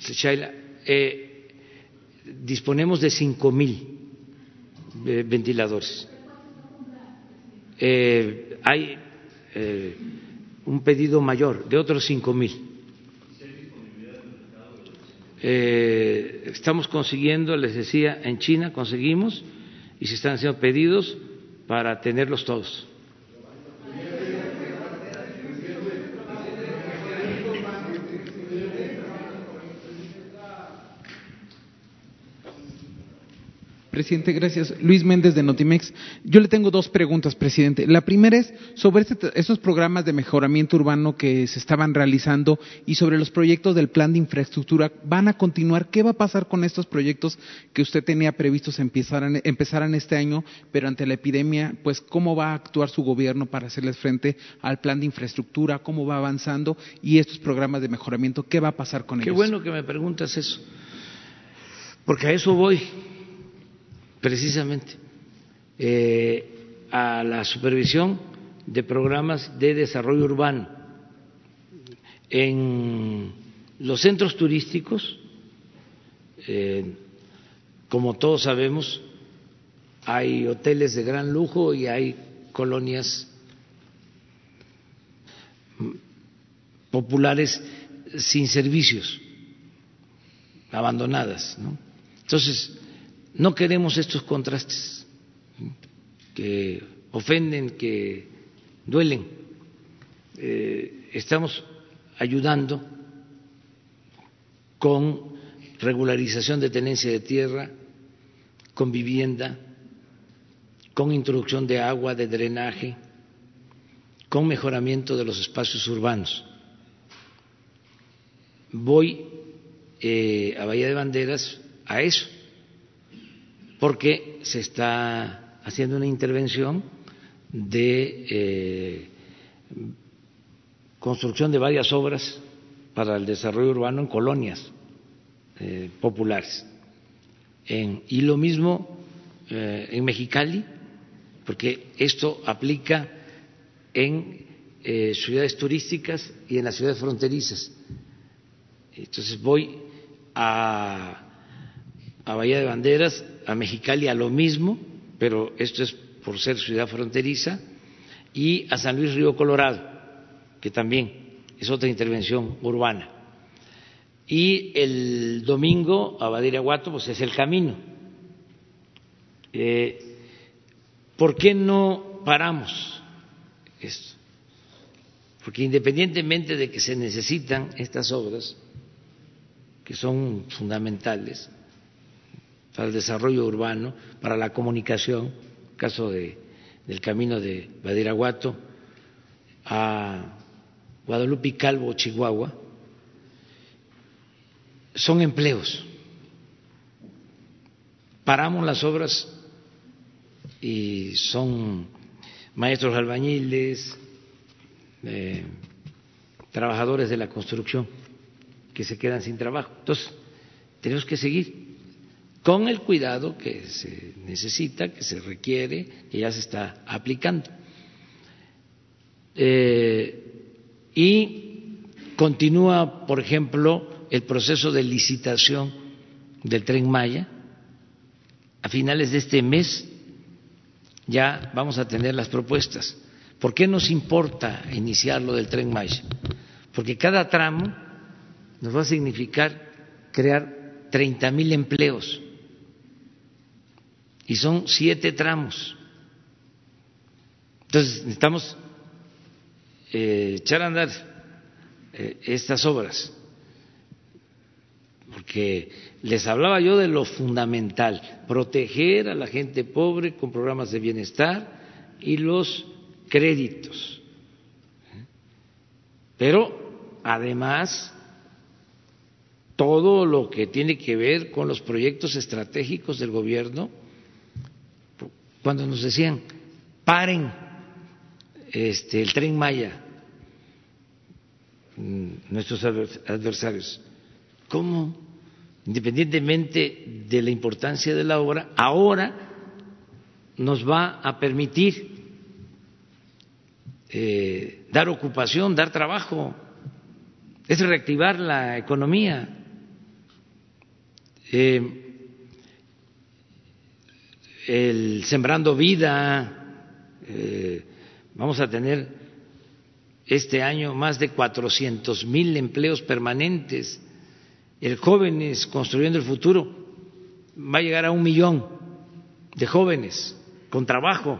Shaila, eh, disponemos de cinco mil eh, ventiladores. hay un pedido mayor de otros cinco mil. Eh, estamos consiguiendo, les decía, en China conseguimos y se están haciendo pedidos para tenerlos todos. Presidente, gracias. Luis Méndez de Notimex. Yo le tengo dos preguntas, presidente. La primera es sobre este, estos programas de mejoramiento urbano que se estaban realizando y sobre los proyectos del plan de infraestructura. ¿Van a continuar? ¿Qué va a pasar con estos proyectos que usted tenía previstos empezaran, empezaran este año, pero ante la epidemia, pues cómo va a actuar su gobierno para hacerles frente al plan de infraestructura? ¿Cómo va avanzando? Y estos programas de mejoramiento, ¿qué va a pasar con ellos? Qué bueno que me preguntas eso, porque a eso voy precisamente eh, a la supervisión de programas de desarrollo urbano. En los centros turísticos, eh, como todos sabemos, hay hoteles de gran lujo y hay colonias populares sin servicios, abandonadas. ¿no? Entonces, no queremos estos contrastes que ofenden, que duelen. Eh, estamos ayudando con regularización de tenencia de tierra, con vivienda, con introducción de agua, de drenaje, con mejoramiento de los espacios urbanos. Voy eh, a Bahía de Banderas a eso porque se está haciendo una intervención de eh, construcción de varias obras para el desarrollo urbano en colonias eh, populares. y lo mismo eh, en Mexicali, porque esto aplica en ciudades turísticas y en las ciudades fronterizas. Entonces voy a, a Bahía de Banderas a Mexicali a lo mismo, pero esto es por ser ciudad fronteriza, y a San Luis Río Colorado, que también es otra intervención urbana. Y el domingo a Badiraguato, pues es el camino. Eh, ¿Por qué no paramos esto? Porque independientemente de que se necesitan estas obras, que son fundamentales, para el desarrollo urbano, para la comunicación, caso de, del camino de Badiraguato a Guadalupe Calvo, Chihuahua, son empleos. Paramos las obras y son maestros albañiles, eh, trabajadores de la construcción que se quedan sin trabajo. Entonces, tenemos que seguir con el cuidado que se necesita, que se requiere, que ya se está aplicando. Eh, y continúa, por ejemplo, el proceso de licitación del tren Maya. A finales de este mes ya vamos a tener las propuestas. ¿Por qué nos importa iniciar lo del tren Maya? Porque cada tramo nos va a significar crear 30 mil empleos y son siete tramos. Entonces necesitamos eh, echar a andar eh, estas obras, porque les hablaba yo de lo fundamental, proteger a la gente pobre con programas de bienestar y los créditos. Pero además todo lo que tiene que ver con los proyectos estratégicos del gobierno cuando nos decían paren este, el tren Maya, mm, nuestros adversarios, ¿cómo, independientemente de la importancia de la obra, ahora nos va a permitir eh, dar ocupación, dar trabajo, es reactivar la economía. Eh, el Sembrando Vida, eh, vamos a tener este año más de 400 mil empleos permanentes, el Jóvenes Construyendo el Futuro va a llegar a un millón de jóvenes con trabajo,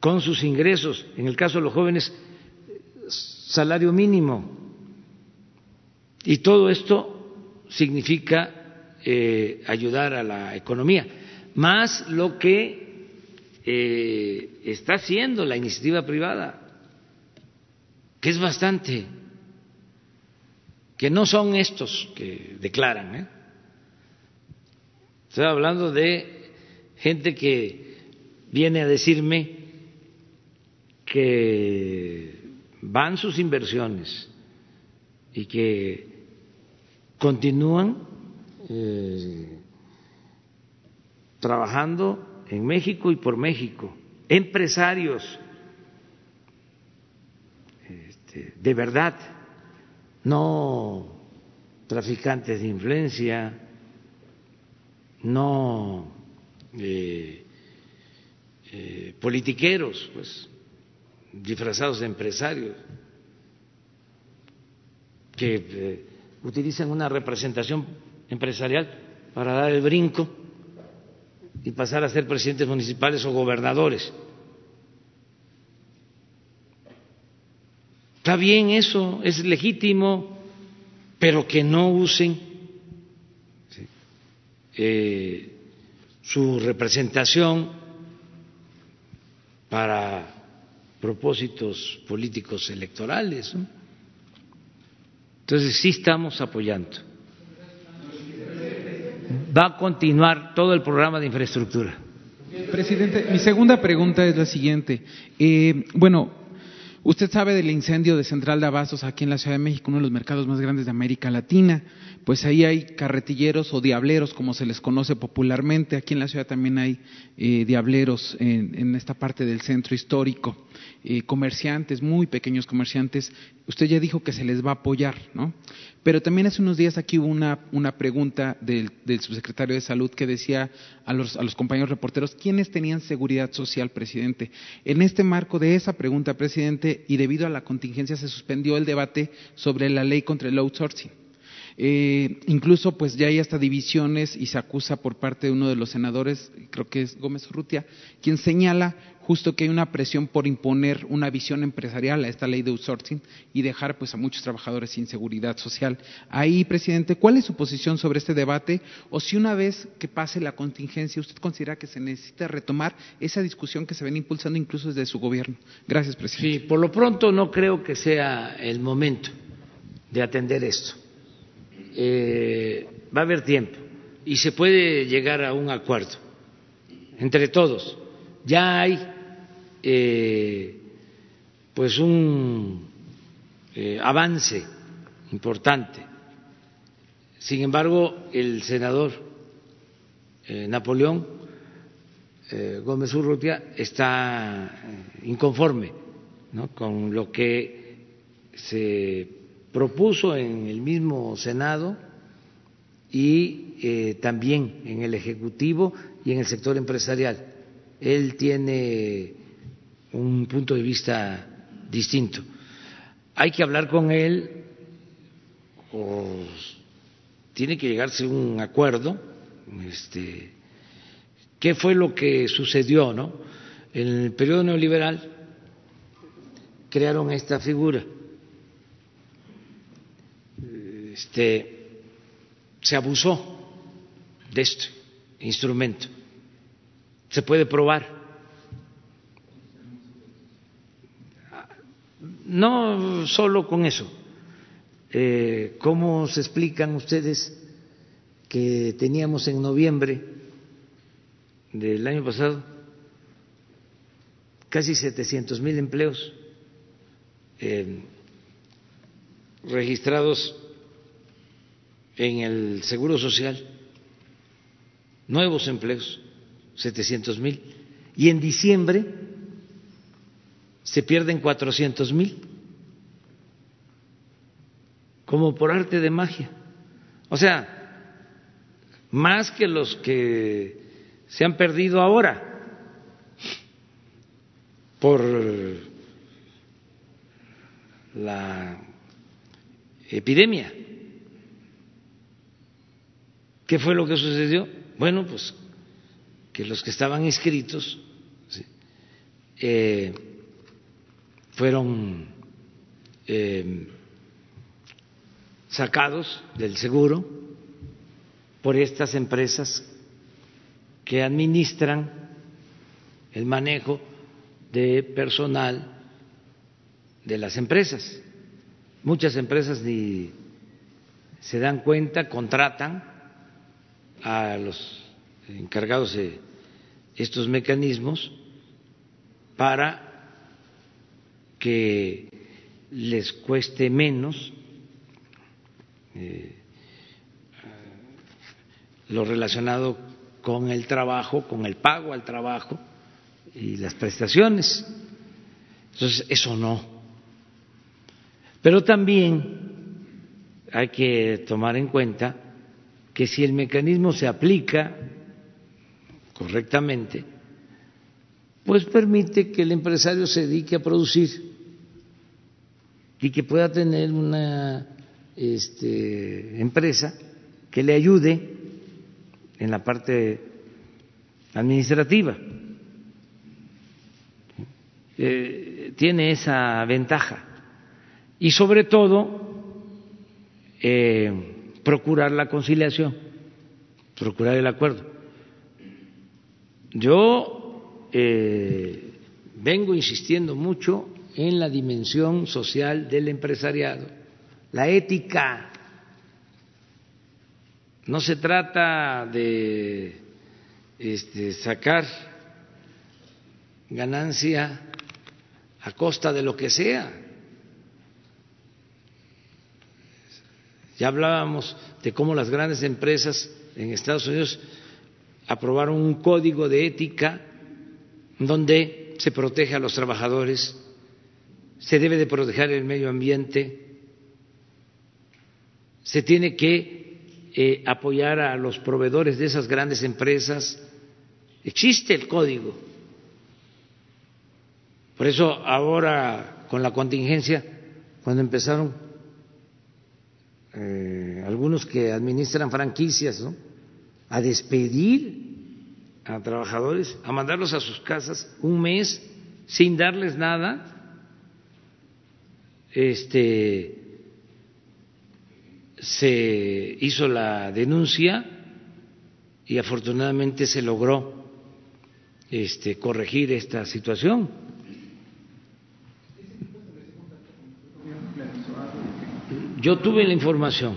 con sus ingresos, en el caso de los jóvenes, salario mínimo. Y todo esto significa eh, ayudar a la economía, más lo que eh, está haciendo la iniciativa privada, que es bastante, que no son estos que declaran. ¿eh? Estoy hablando de gente que viene a decirme que van sus inversiones y que continúan eh, trabajando en México y por México, empresarios este, de verdad, no traficantes de influencia, no eh, eh, politiqueros, pues disfrazados de empresarios que utilizan una representación empresarial para dar el brinco y pasar a ser presidentes municipales o gobernadores. Está bien eso, es legítimo, pero que no usen eh, su representación para propósitos políticos electorales. Entonces sí estamos apoyando. Va a continuar todo el programa de infraestructura. Presidente, mi segunda pregunta es la siguiente. Eh, bueno, usted sabe del incendio de Central de Abastos aquí en la Ciudad de México, uno de los mercados más grandes de América Latina. Pues ahí hay carretilleros o diableros, como se les conoce popularmente. Aquí en la ciudad también hay eh, diableros en, esta parte del centro histórico. Eh, comerciantes, muy pequeños comerciantes, usted ya dijo que se les va a apoyar, ¿no? Pero también hace unos días aquí hubo una, una pregunta del, del, subsecretario de Salud que decía a los, a los compañeros reporteros, ¿quiénes tenían seguridad social, presidente? En este marco de esa pregunta, presidente, y debido a la contingencia se suspendió el debate sobre la ley contra el outsourcing. Eh, incluso pues ya hay hasta divisiones y se acusa por parte de uno de los senadores, creo que es Gómez Urrutia, quien señala justo que hay una presión por imponer una visión empresarial a esta ley de outsourcing y dejar pues a muchos trabajadores sin seguridad social. Ahí, presidente, ¿cuál es su posición sobre este debate? O si una vez que pase la contingencia, usted considera que se necesita retomar esa discusión que se ven impulsando incluso desde su gobierno. Gracias, presidente. Sí, por lo pronto no creo que sea el momento de atender esto eh, va a haber tiempo y se puede llegar a un acuerdo entre todos. Ya hay eh, pues un eh, avance importante. Sin embargo, el senador Napoleón Gómez Urrutia está inconforme con lo que se propuso en el mismo Senado y eh, también en el Ejecutivo y en el sector empresarial. Él tiene un punto de vista distinto. Hay que hablar con él o tiene que llegarse un acuerdo. Este, ¿Qué fue lo que sucedió? ¿no? En el periodo neoliberal crearon esta figura este, se abusó de este instrumento. Se puede probar. No solo con eso. Eh, ¿Cómo se explican ustedes que teníamos en noviembre del año pasado casi 700 mil empleos eh, registrados en el Seguro Social, nuevos empleos, 700 mil, y en diciembre se pierden 400 mil, como por arte de magia. O sea, más que los que se han perdido ahora por la epidemia. ¿Qué fue lo que sucedió? Bueno, pues que los que estaban inscritos eh, fueron eh, sacados del seguro por estas empresas que administran el manejo de personal de las empresas. Muchas empresas ni se dan cuenta, contratan a los encargados de estos mecanismos para que les cueste menos eh, lo relacionado con el trabajo, con el pago al trabajo y las prestaciones. Entonces, eso no. Pero también hay que tomar en cuenta que si el mecanismo se aplica correctamente, pues permite que el empresario se dedique a producir y que pueda tener una este, empresa que le ayude en la parte administrativa. Eh, tiene esa ventaja. Y sobre todo, eh, procurar la conciliación, procurar el acuerdo. Yo eh, vengo insistiendo mucho en la dimensión social del empresariado, la ética. No se trata de este, sacar ganancia a costa de lo que sea. Hablábamos de cómo las grandes empresas en Estados Unidos aprobaron un código de ética donde se protege a los trabajadores, se debe de proteger el medio ambiente, se tiene que eh, apoyar a los proveedores de esas grandes empresas. Existe el código. Por eso ahora con la contingencia, cuando empezaron eh, algunos que administran franquicias, ¿no? a despedir a trabajadores, a mandarlos a sus casas un mes sin darles nada, este se hizo la denuncia y afortunadamente se logró este, corregir esta situación. Yo tuve la información,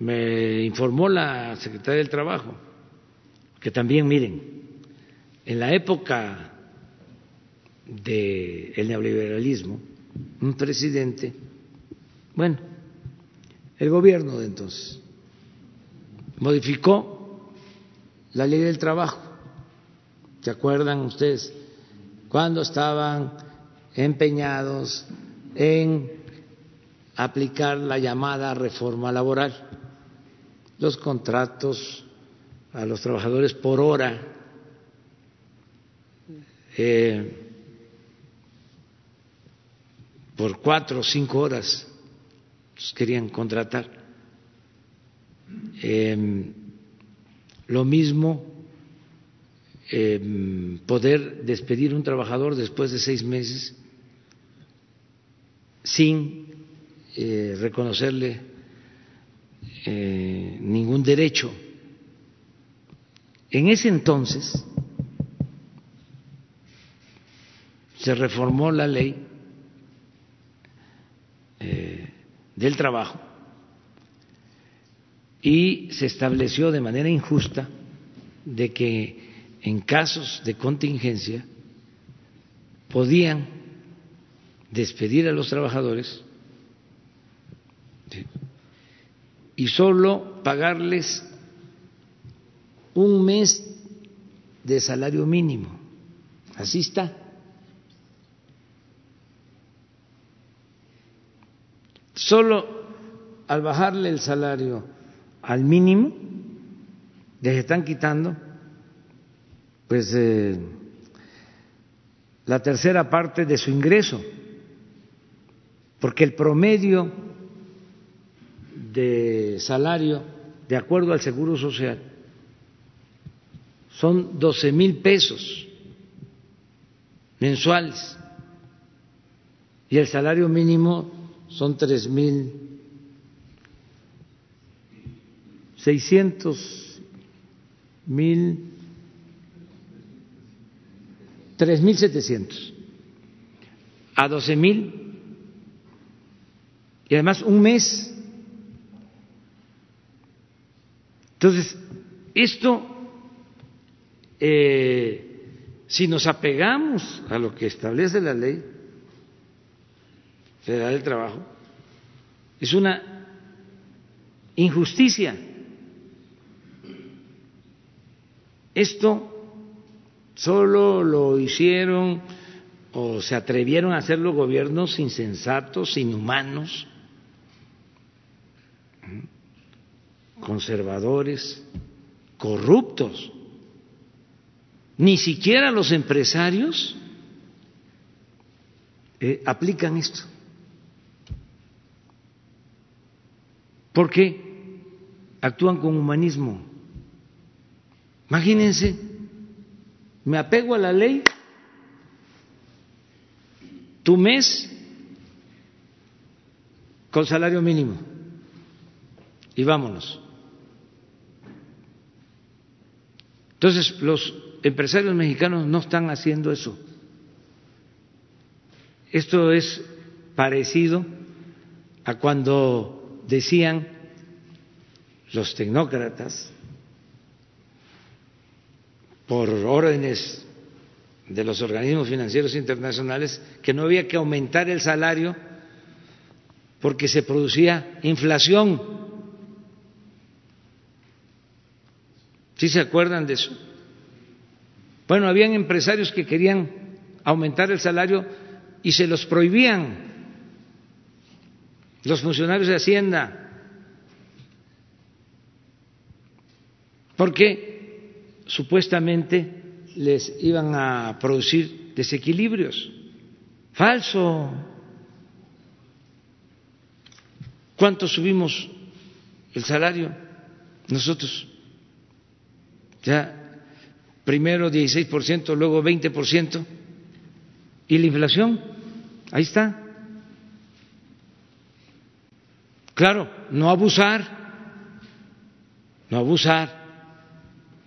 me informó la secretaria del Trabajo, que también, miren, en la época del neoliberalismo, un presidente, bueno, el gobierno de entonces, modificó la ley del trabajo. ¿Se acuerdan ustedes? Cuando estaban empeñados en aplicar la llamada reforma laboral, los contratos a los trabajadores por hora, eh, por cuatro o cinco horas los querían contratar. Em, lo mismo em, poder despedir un trabajador después de seis meses sin eh, reconocerle eh, ningún derecho. En ese entonces se reformó la ley eh, del trabajo y se estableció de manera injusta de que en casos de contingencia podían despedir a los trabajadores y solo pagarles un mes de salario mínimo. Así está. Solo al bajarle el salario al mínimo, les están quitando pues eh, la tercera parte de su ingreso, porque el promedio de salario de acuerdo al Seguro Social son 12 mil pesos mensuales y el salario mínimo son tres mil seiscientos mil, tres mil setecientos a doce mil y además un mes. Entonces, esto, eh, si nos apegamos a lo que establece la ley federal del trabajo, es una injusticia. Esto solo lo hicieron o se atrevieron a hacerlo gobiernos insensatos, inhumanos, conservadores, corruptos. Ni siquiera los empresarios eh, aplican esto. Porque actúan con humanismo. Imagínense, me apego a la ley, tu mes con salario mínimo y vámonos. Entonces, los empresarios mexicanos no están haciendo eso. Esto es parecido a cuando decían los tecnócratas, por órdenes de los organismos financieros internacionales, que no había que aumentar el salario porque se producía inflación. ¿Sí se acuerdan de eso? Bueno, habían empresarios que querían aumentar el salario y se los prohibían los funcionarios de Hacienda. Porque supuestamente les iban a producir desequilibrios. Falso. ¿Cuánto subimos el salario? Nosotros ya primero 16%, luego 20%, y la inflación, ahí está. Claro, no abusar, no abusar,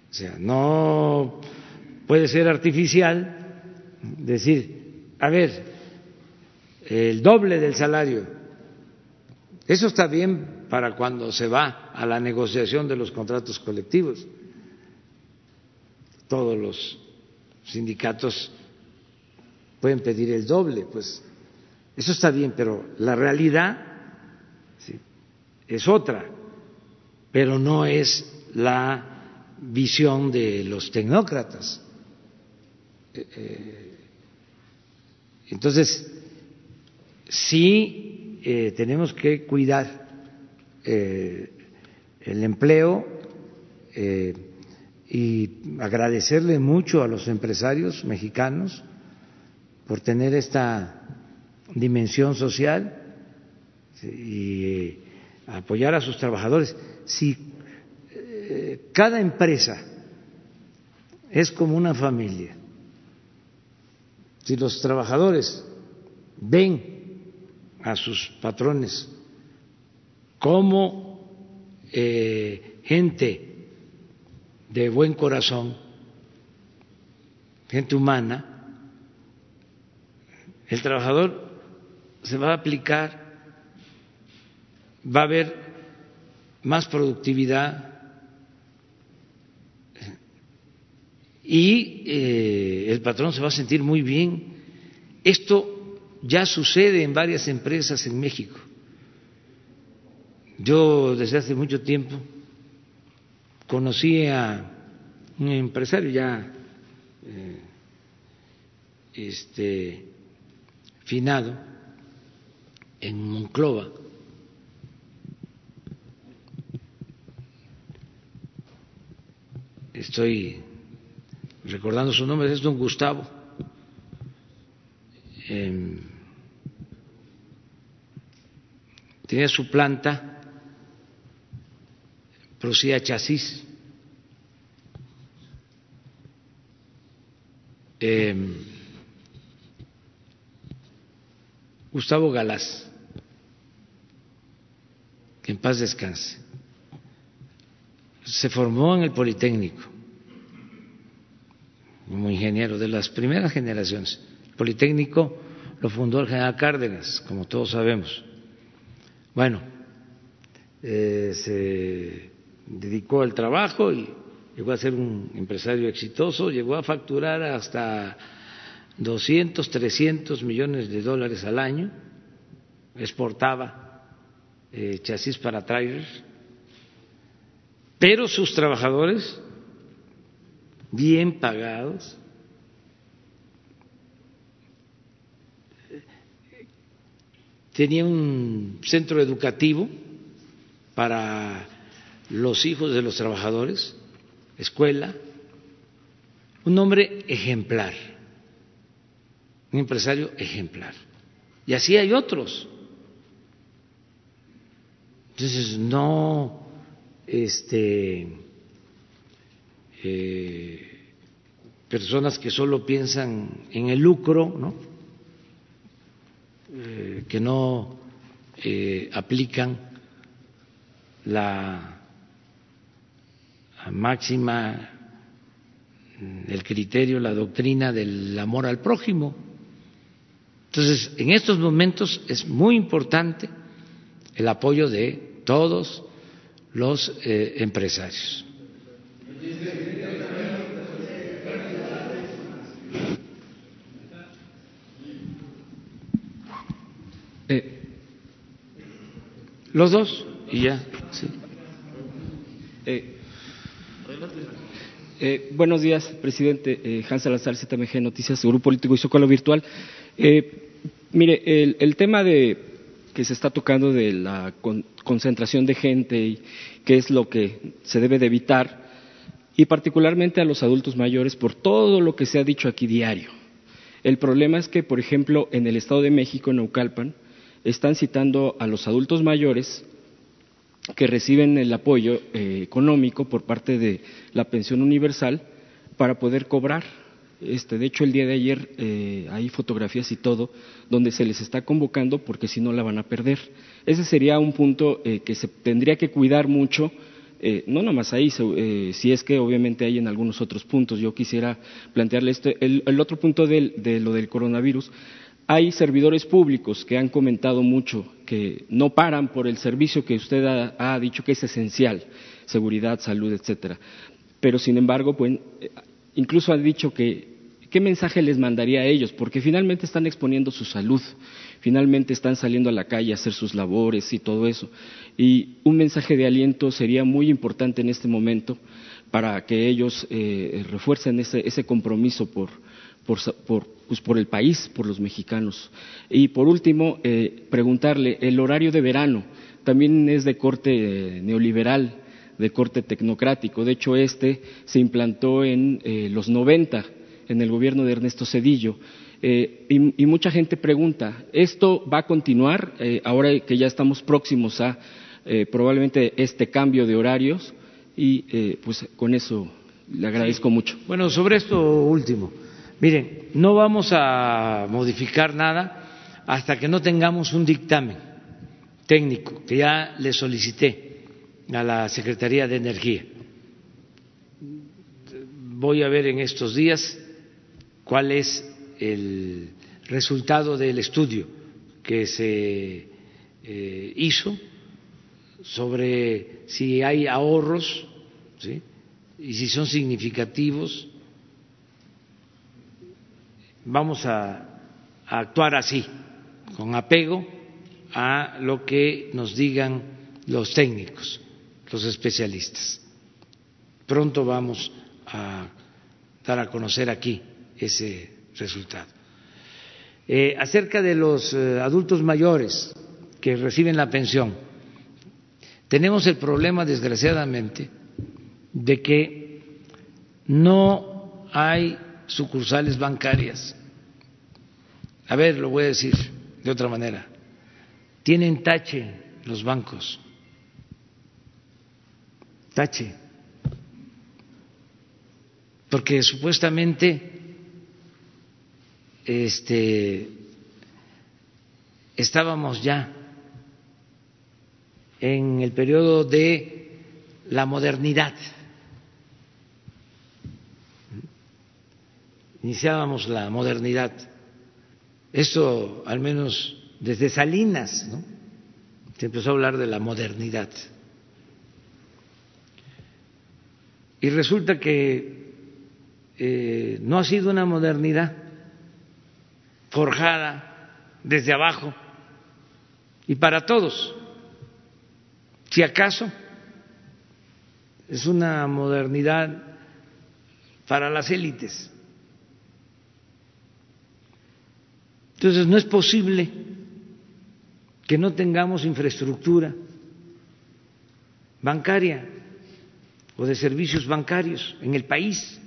o sea, no puede ser artificial decir, a ver, el doble del salario, eso está bien para cuando se va a la negociación de los contratos colectivos todos los sindicatos pueden pedir el doble, pues eso está bien, pero la realidad es otra, pero no es la visión de los tecnócratas. Eh, eh, entonces, sí eh, tenemos que cuidar el empleo y agradecerle mucho a los empresarios mexicanos por tener esta dimensión social y eh, apoyar a sus trabajadores. Si eh, cada empresa es como una familia, si los trabajadores ven a sus patrones como eh, gente de buen corazón, gente humana, el trabajador se va a aplicar, va a haber más productividad y eh, el patrón se va a sentir muy bien. Esto ya sucede en varias empresas en México. Yo desde hace mucho tiempo conocí a un empresario ya eh, este, finado en Monclova. Estoy recordando su nombre, es don Gustavo. Eh, tenía su planta producía chasis. Eh, Gustavo Galás, que en paz descanse. se formó en el Politécnico como ingeniero de las primeras generaciones. El Politécnico lo fundó el general Cárdenas, como todos sabemos. Bueno, eh, se dedicó al trabajo y llegó a ser un empresario exitoso, llegó a facturar hasta 200, 300 millones de dólares al año, exportaba eh, chasis para trailers, pero sus trabajadores, bien pagados, tenía un centro educativo para los hijos de los trabajadores, escuela, un hombre ejemplar, un empresario ejemplar. Y así hay otros. Entonces, no, este, eh, personas que solo piensan en el lucro, ¿no? Eh, que no eh, aplican la máxima, el criterio, la doctrina del amor al prójimo. Entonces, en estos momentos es muy importante el apoyo de todos los eh, empresarios. Eh, los dos y ya. Sí. Eh, eh, buenos días, presidente. Eh, Hans Salazar, ZMG Noticias, Grupo Político y Zócalo Virtual. Eh, mire, el, tema de que se está tocando de la concentración de gente y qué es lo que se debe de evitar, y particularmente a los adultos mayores, por todo lo que se ha dicho aquí diario. El problema es que, por ejemplo, en el Estado de México, en Naucalpan, están citando a los adultos mayores que reciben el apoyo eh, económico por parte de la pensión universal para poder cobrar. Este, de hecho, el día de ayer eh, hay fotografías y todo donde se les está convocando porque si no la van a perder. Ese sería un punto eh, que se tendría que cuidar mucho, no nomás ahí, si es que obviamente hay en algunos otros puntos. Yo quisiera plantearle esto. El, otro punto de lo del coronavirus, hay servidores públicos que han comentado mucho que no paran por el servicio que usted ha, dicho que es esencial, seguridad, salud, etcétera. Pero sin embargo, pues, incluso ha dicho que qué mensaje les mandaría a ellos, porque finalmente están exponiendo su salud, finalmente están saliendo a la calle a hacer sus labores y todo eso. Y un mensaje de aliento sería muy importante en este momento para que ellos eh, refuercen ese compromiso por, por, pues por el país, por los mexicanos. Y por último, eh, preguntarle, el horario de verano también es de corte eh, neoliberal, de corte tecnocrático. De hecho, este se implantó en eh, los 90, en el gobierno de Ernesto Cedillo. Y, y, mucha gente pregunta, ¿esto va a continuar ahora que ya estamos próximos a probablemente este cambio de horarios? Y pues con eso le agradezco mucho. Bueno, sobre esto último. Miren, no vamos a modificar nada hasta que no tengamos un dictamen técnico que ya le solicité a la Secretaría de Energía. Voy a ver en estos días cuál es el resultado del estudio que se eh, hizo sobre si hay ahorros y si son significativos vamos a, actuar así, con apego a lo que nos digan los técnicos, los especialistas. Pronto vamos a dar a conocer aquí ese resultado. Eh, acerca de los eh, adultos mayores que reciben la pensión, tenemos el problema, desgraciadamente, de que no hay sucursales bancarias a ver, lo voy a decir de otra manera. Tienen tache los bancos. Tache. Porque supuestamente este estábamos ya en el periodo de la modernidad. Iniciábamos la modernidad. Esto al menos desde Salinas. Se empezó a hablar de la modernidad. Y resulta que eh, no ha sido una modernidad forjada desde abajo y para todos. Si acaso es una modernidad para las élites. Entonces no es posible que no tengamos infraestructura bancaria o de servicios bancarios en el país.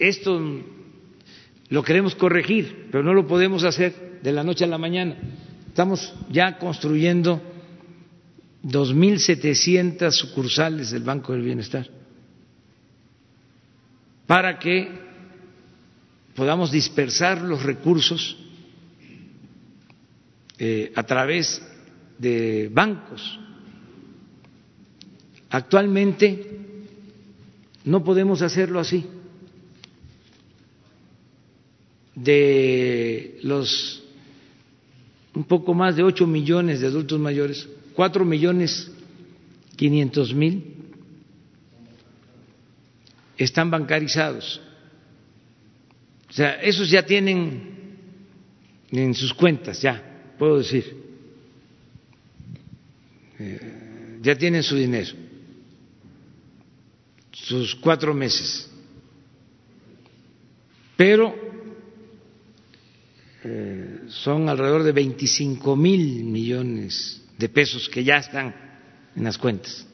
Esto lo queremos corregir, pero no lo podemos hacer de la noche a la mañana. Estamos ya construyendo 2.700 sucursales del Banco del Bienestar para que podamos dispersar los recursos eh, a través de bancos. Actualmente no podemos hacerlo así. de los un poco más de ocho millones de adultos mayores, cuatro millones quinientos mil están bancarizados. O sea, esos ya tienen en sus cuentas, ya, puedo decir, eh, ya tienen su dinero, sus cuatro meses. Pero eh, son alrededor de 25 mil millones de pesos que ya están en las cuentas.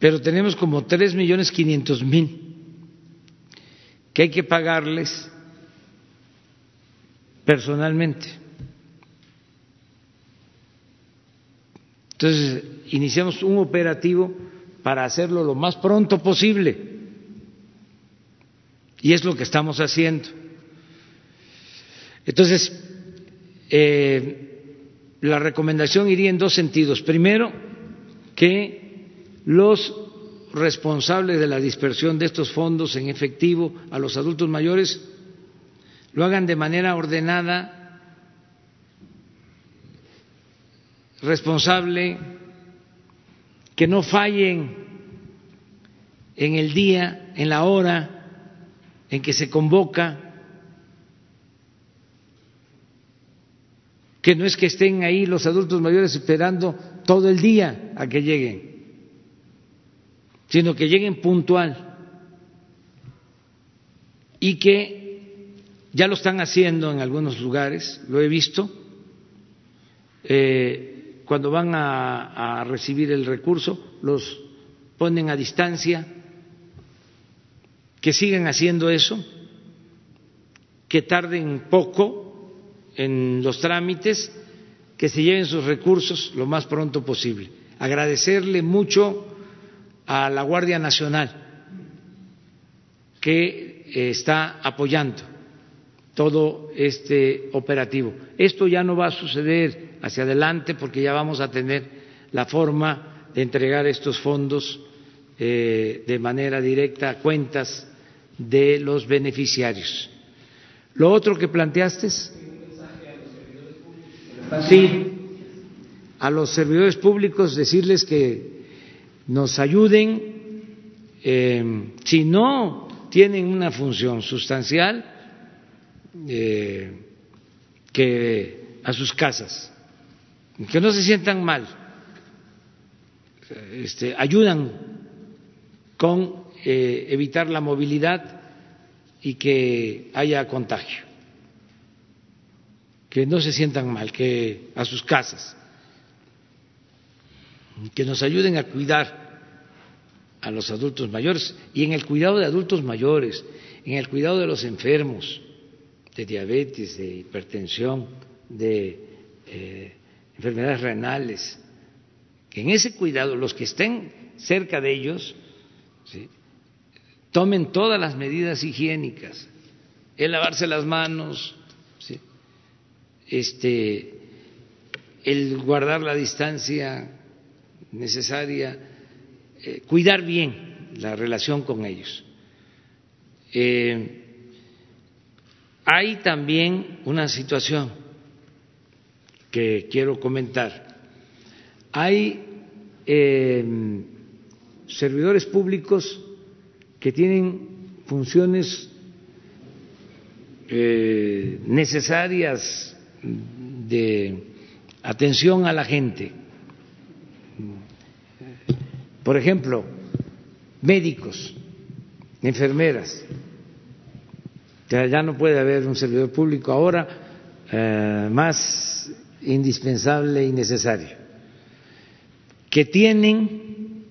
Pero tenemos como 3 millones 500 mil que hay que pagarles personalmente. Entonces, iniciamos un operativo para hacerlo lo más pronto posible. Y es lo que estamos haciendo. Entonces, eh, la recomendación iría en dos sentidos. Primero, que los responsables de la dispersión de estos fondos en efectivo a los adultos mayores lo hagan de manera ordenada, responsable, que no fallen en el día, en la hora en que se convoca que no es que estén ahí los adultos mayores esperando todo el día a que lleguen, sino que lleguen puntual y que ya lo están haciendo en algunos lugares, lo he visto, eh, cuando van a, a recibir el recurso, los ponen a distancia, que sigan haciendo eso, que tarden poco en los trámites, que se lleven sus recursos lo más pronto posible. Agradecerle mucho a la Guardia Nacional que eh, está apoyando todo este operativo. Esto ya no va a suceder hacia adelante porque ya vamos a tener la forma de entregar estos fondos eh, de manera directa a cuentas de los beneficiarios. Lo otro que planteaste es Sí, a los servidores públicos decirles que nos ayuden, eh, si no tienen una función sustancial, eh, que a sus casas, que no se sientan mal, este, ayudan con eh, evitar la movilidad y que haya contagio que no se sientan mal, que a sus casas, que nos ayuden a cuidar a los adultos mayores y en el cuidado de adultos mayores, en el cuidado de los enfermos de diabetes, de hipertensión, de eh, enfermedades renales, que en ese cuidado los que estén cerca de ellos tomen todas las medidas higiénicas, el lavarse las manos, este, el guardar la distancia necesaria, eh, cuidar bien la relación con ellos. Eh, hay también una situación que quiero comentar. Hay eh, servidores públicos que tienen funciones necesarias de atención a la gente. Por ejemplo, médicos, enfermeras. Ya no puede haber un servidor público ahora eh, más indispensable y necesario, que tienen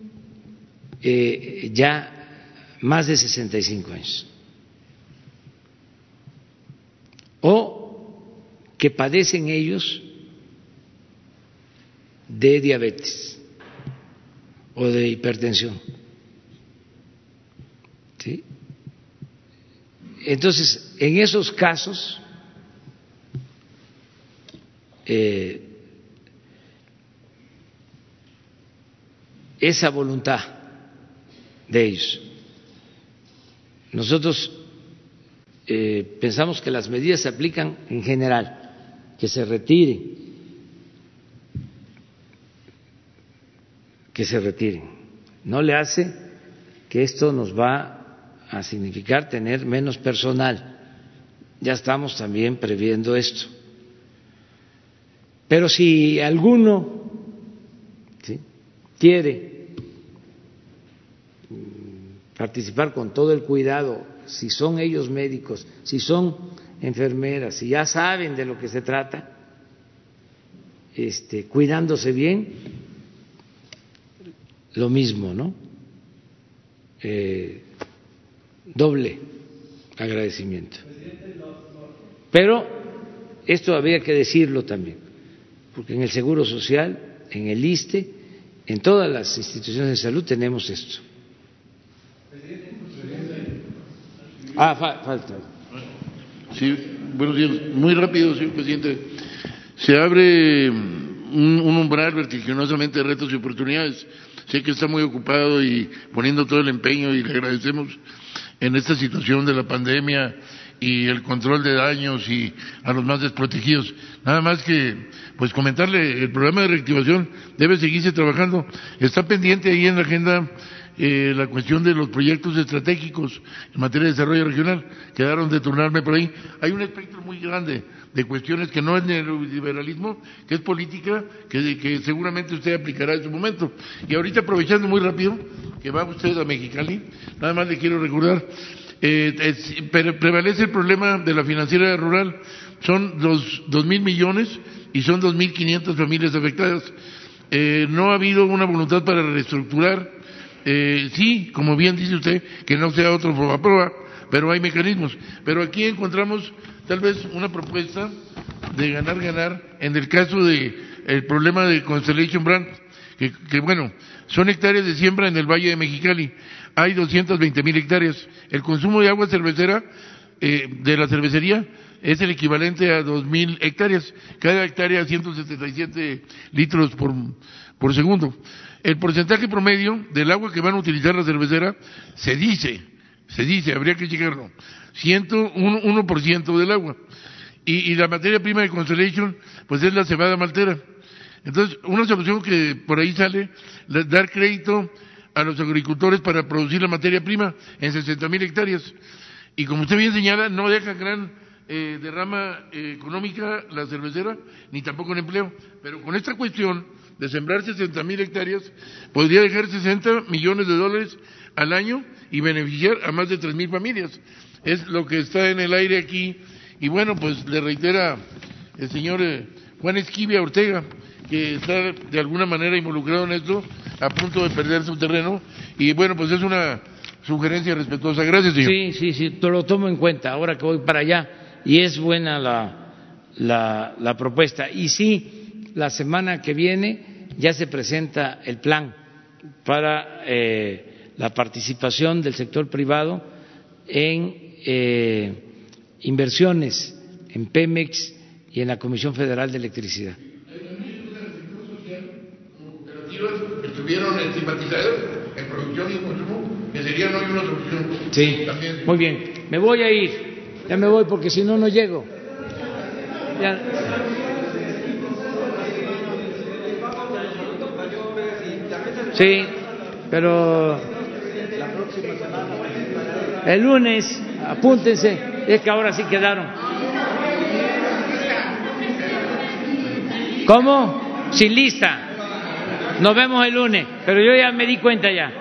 eh, ya más de 65 años. O que padecen ellos de diabetes o de hipertensión. ¿Sí? Entonces, en esos casos, eh, esa voluntad de ellos. Nosotros eh, pensamos que las medidas se aplican en general, que se retiren que se retiren. No le hace que esto nos va a significar tener menos personal. Ya estamos también previendo esto. Pero si alguno quiere participar con todo el cuidado, si son ellos médicos, si son enfermeras, si ya saben de lo que se trata, este, cuidándose bien, lo mismo, ¿no? Eh, doble agradecimiento. Pero esto había que decirlo también, porque en el Seguro Social, en el ISTE, en todas las instituciones de salud tenemos esto. Ah, falta. Sí, buenos días. Muy rápido, señor presidente. Se abre un, un umbral vertiginosamente de retos y oportunidades Sé que está muy ocupado y poniendo todo el empeño y le agradecemos en esta situación de la pandemia y el control de daños y a los más desprotegidos. Nada más que, pues comentarle, el programa de reactivación debe seguirse trabajando. Está pendiente ahí en la agenda eh, la cuestión de los proyectos estratégicos en materia de desarrollo regional. Quedaron de turnarme por ahí. Hay un espectro muy grande de cuestiones que no es neoliberalismo, que es política, que, seguramente usted aplicará en su momento. Y ahorita aprovechando muy rápido que va usted a Mexicali, nada más le quiero recordar, eh, prevalece el problema de la financiera rural, son dos, dos mil millones y son dos mil quinientas familias afectadas. Eh, no ha habido una voluntad para reestructurar, eh, sí, como bien dice usted, que no sea otro prueba, pero hay mecanismos. Pero aquí encontramos tal vez una propuesta de ganar ganar en el caso de el problema de Constellation Brand que, bueno son hectáreas de siembra en el Valle de Mexicali hay 220 mil hectáreas el consumo de agua cervecera eh, de la cervecería es el equivalente a 2.000 hectáreas, cada hectárea 177 litros por, por segundo. El porcentaje promedio del agua que van a utilizar la cervecera se dice, se dice, habría que checarlo, 101% del agua. Y, y, la materia prima de Constellation, pues es la cebada maltera. Entonces, una solución que por ahí sale, dar crédito a los agricultores para producir la materia prima en 60 mil hectáreas. Y como usted bien señala, no deja gran eh, derrama eh, económica la cervecera, ni tampoco en empleo. Pero con esta cuestión de sembrar 60 mil hectáreas, podría dejar 60 millones de dólares al año y beneficiar a más de 3 mil familias es lo que está en el aire aquí. Y bueno, pues le reitera el señor eh, Juan Esquivia Ortega, que está de alguna manera involucrado en esto, a punto de perder su terreno. Y bueno, pues es una sugerencia respetuosa. Gracias, señor. Sí, sí, sí, te lo tomo en cuenta ahora que voy para allá. Y es buena la, la, la propuesta. Y sí, la semana que viene ya se presenta el plan para eh, la participación del sector privado en eh, inversiones en Pemex y en la Comisión Federal de Electricidad. que estuvieron estigmatizadas en producción y consumo, que serían hoy una solución. Sí, muy bien. Me voy a ir, ya me voy porque si no, no llego. Ya. Sí, pero el lunes, apúntense, es que ahora sí quedaron. ¿Cómo? Sin lista. Nos vemos el lunes, pero yo ya me di cuenta ya.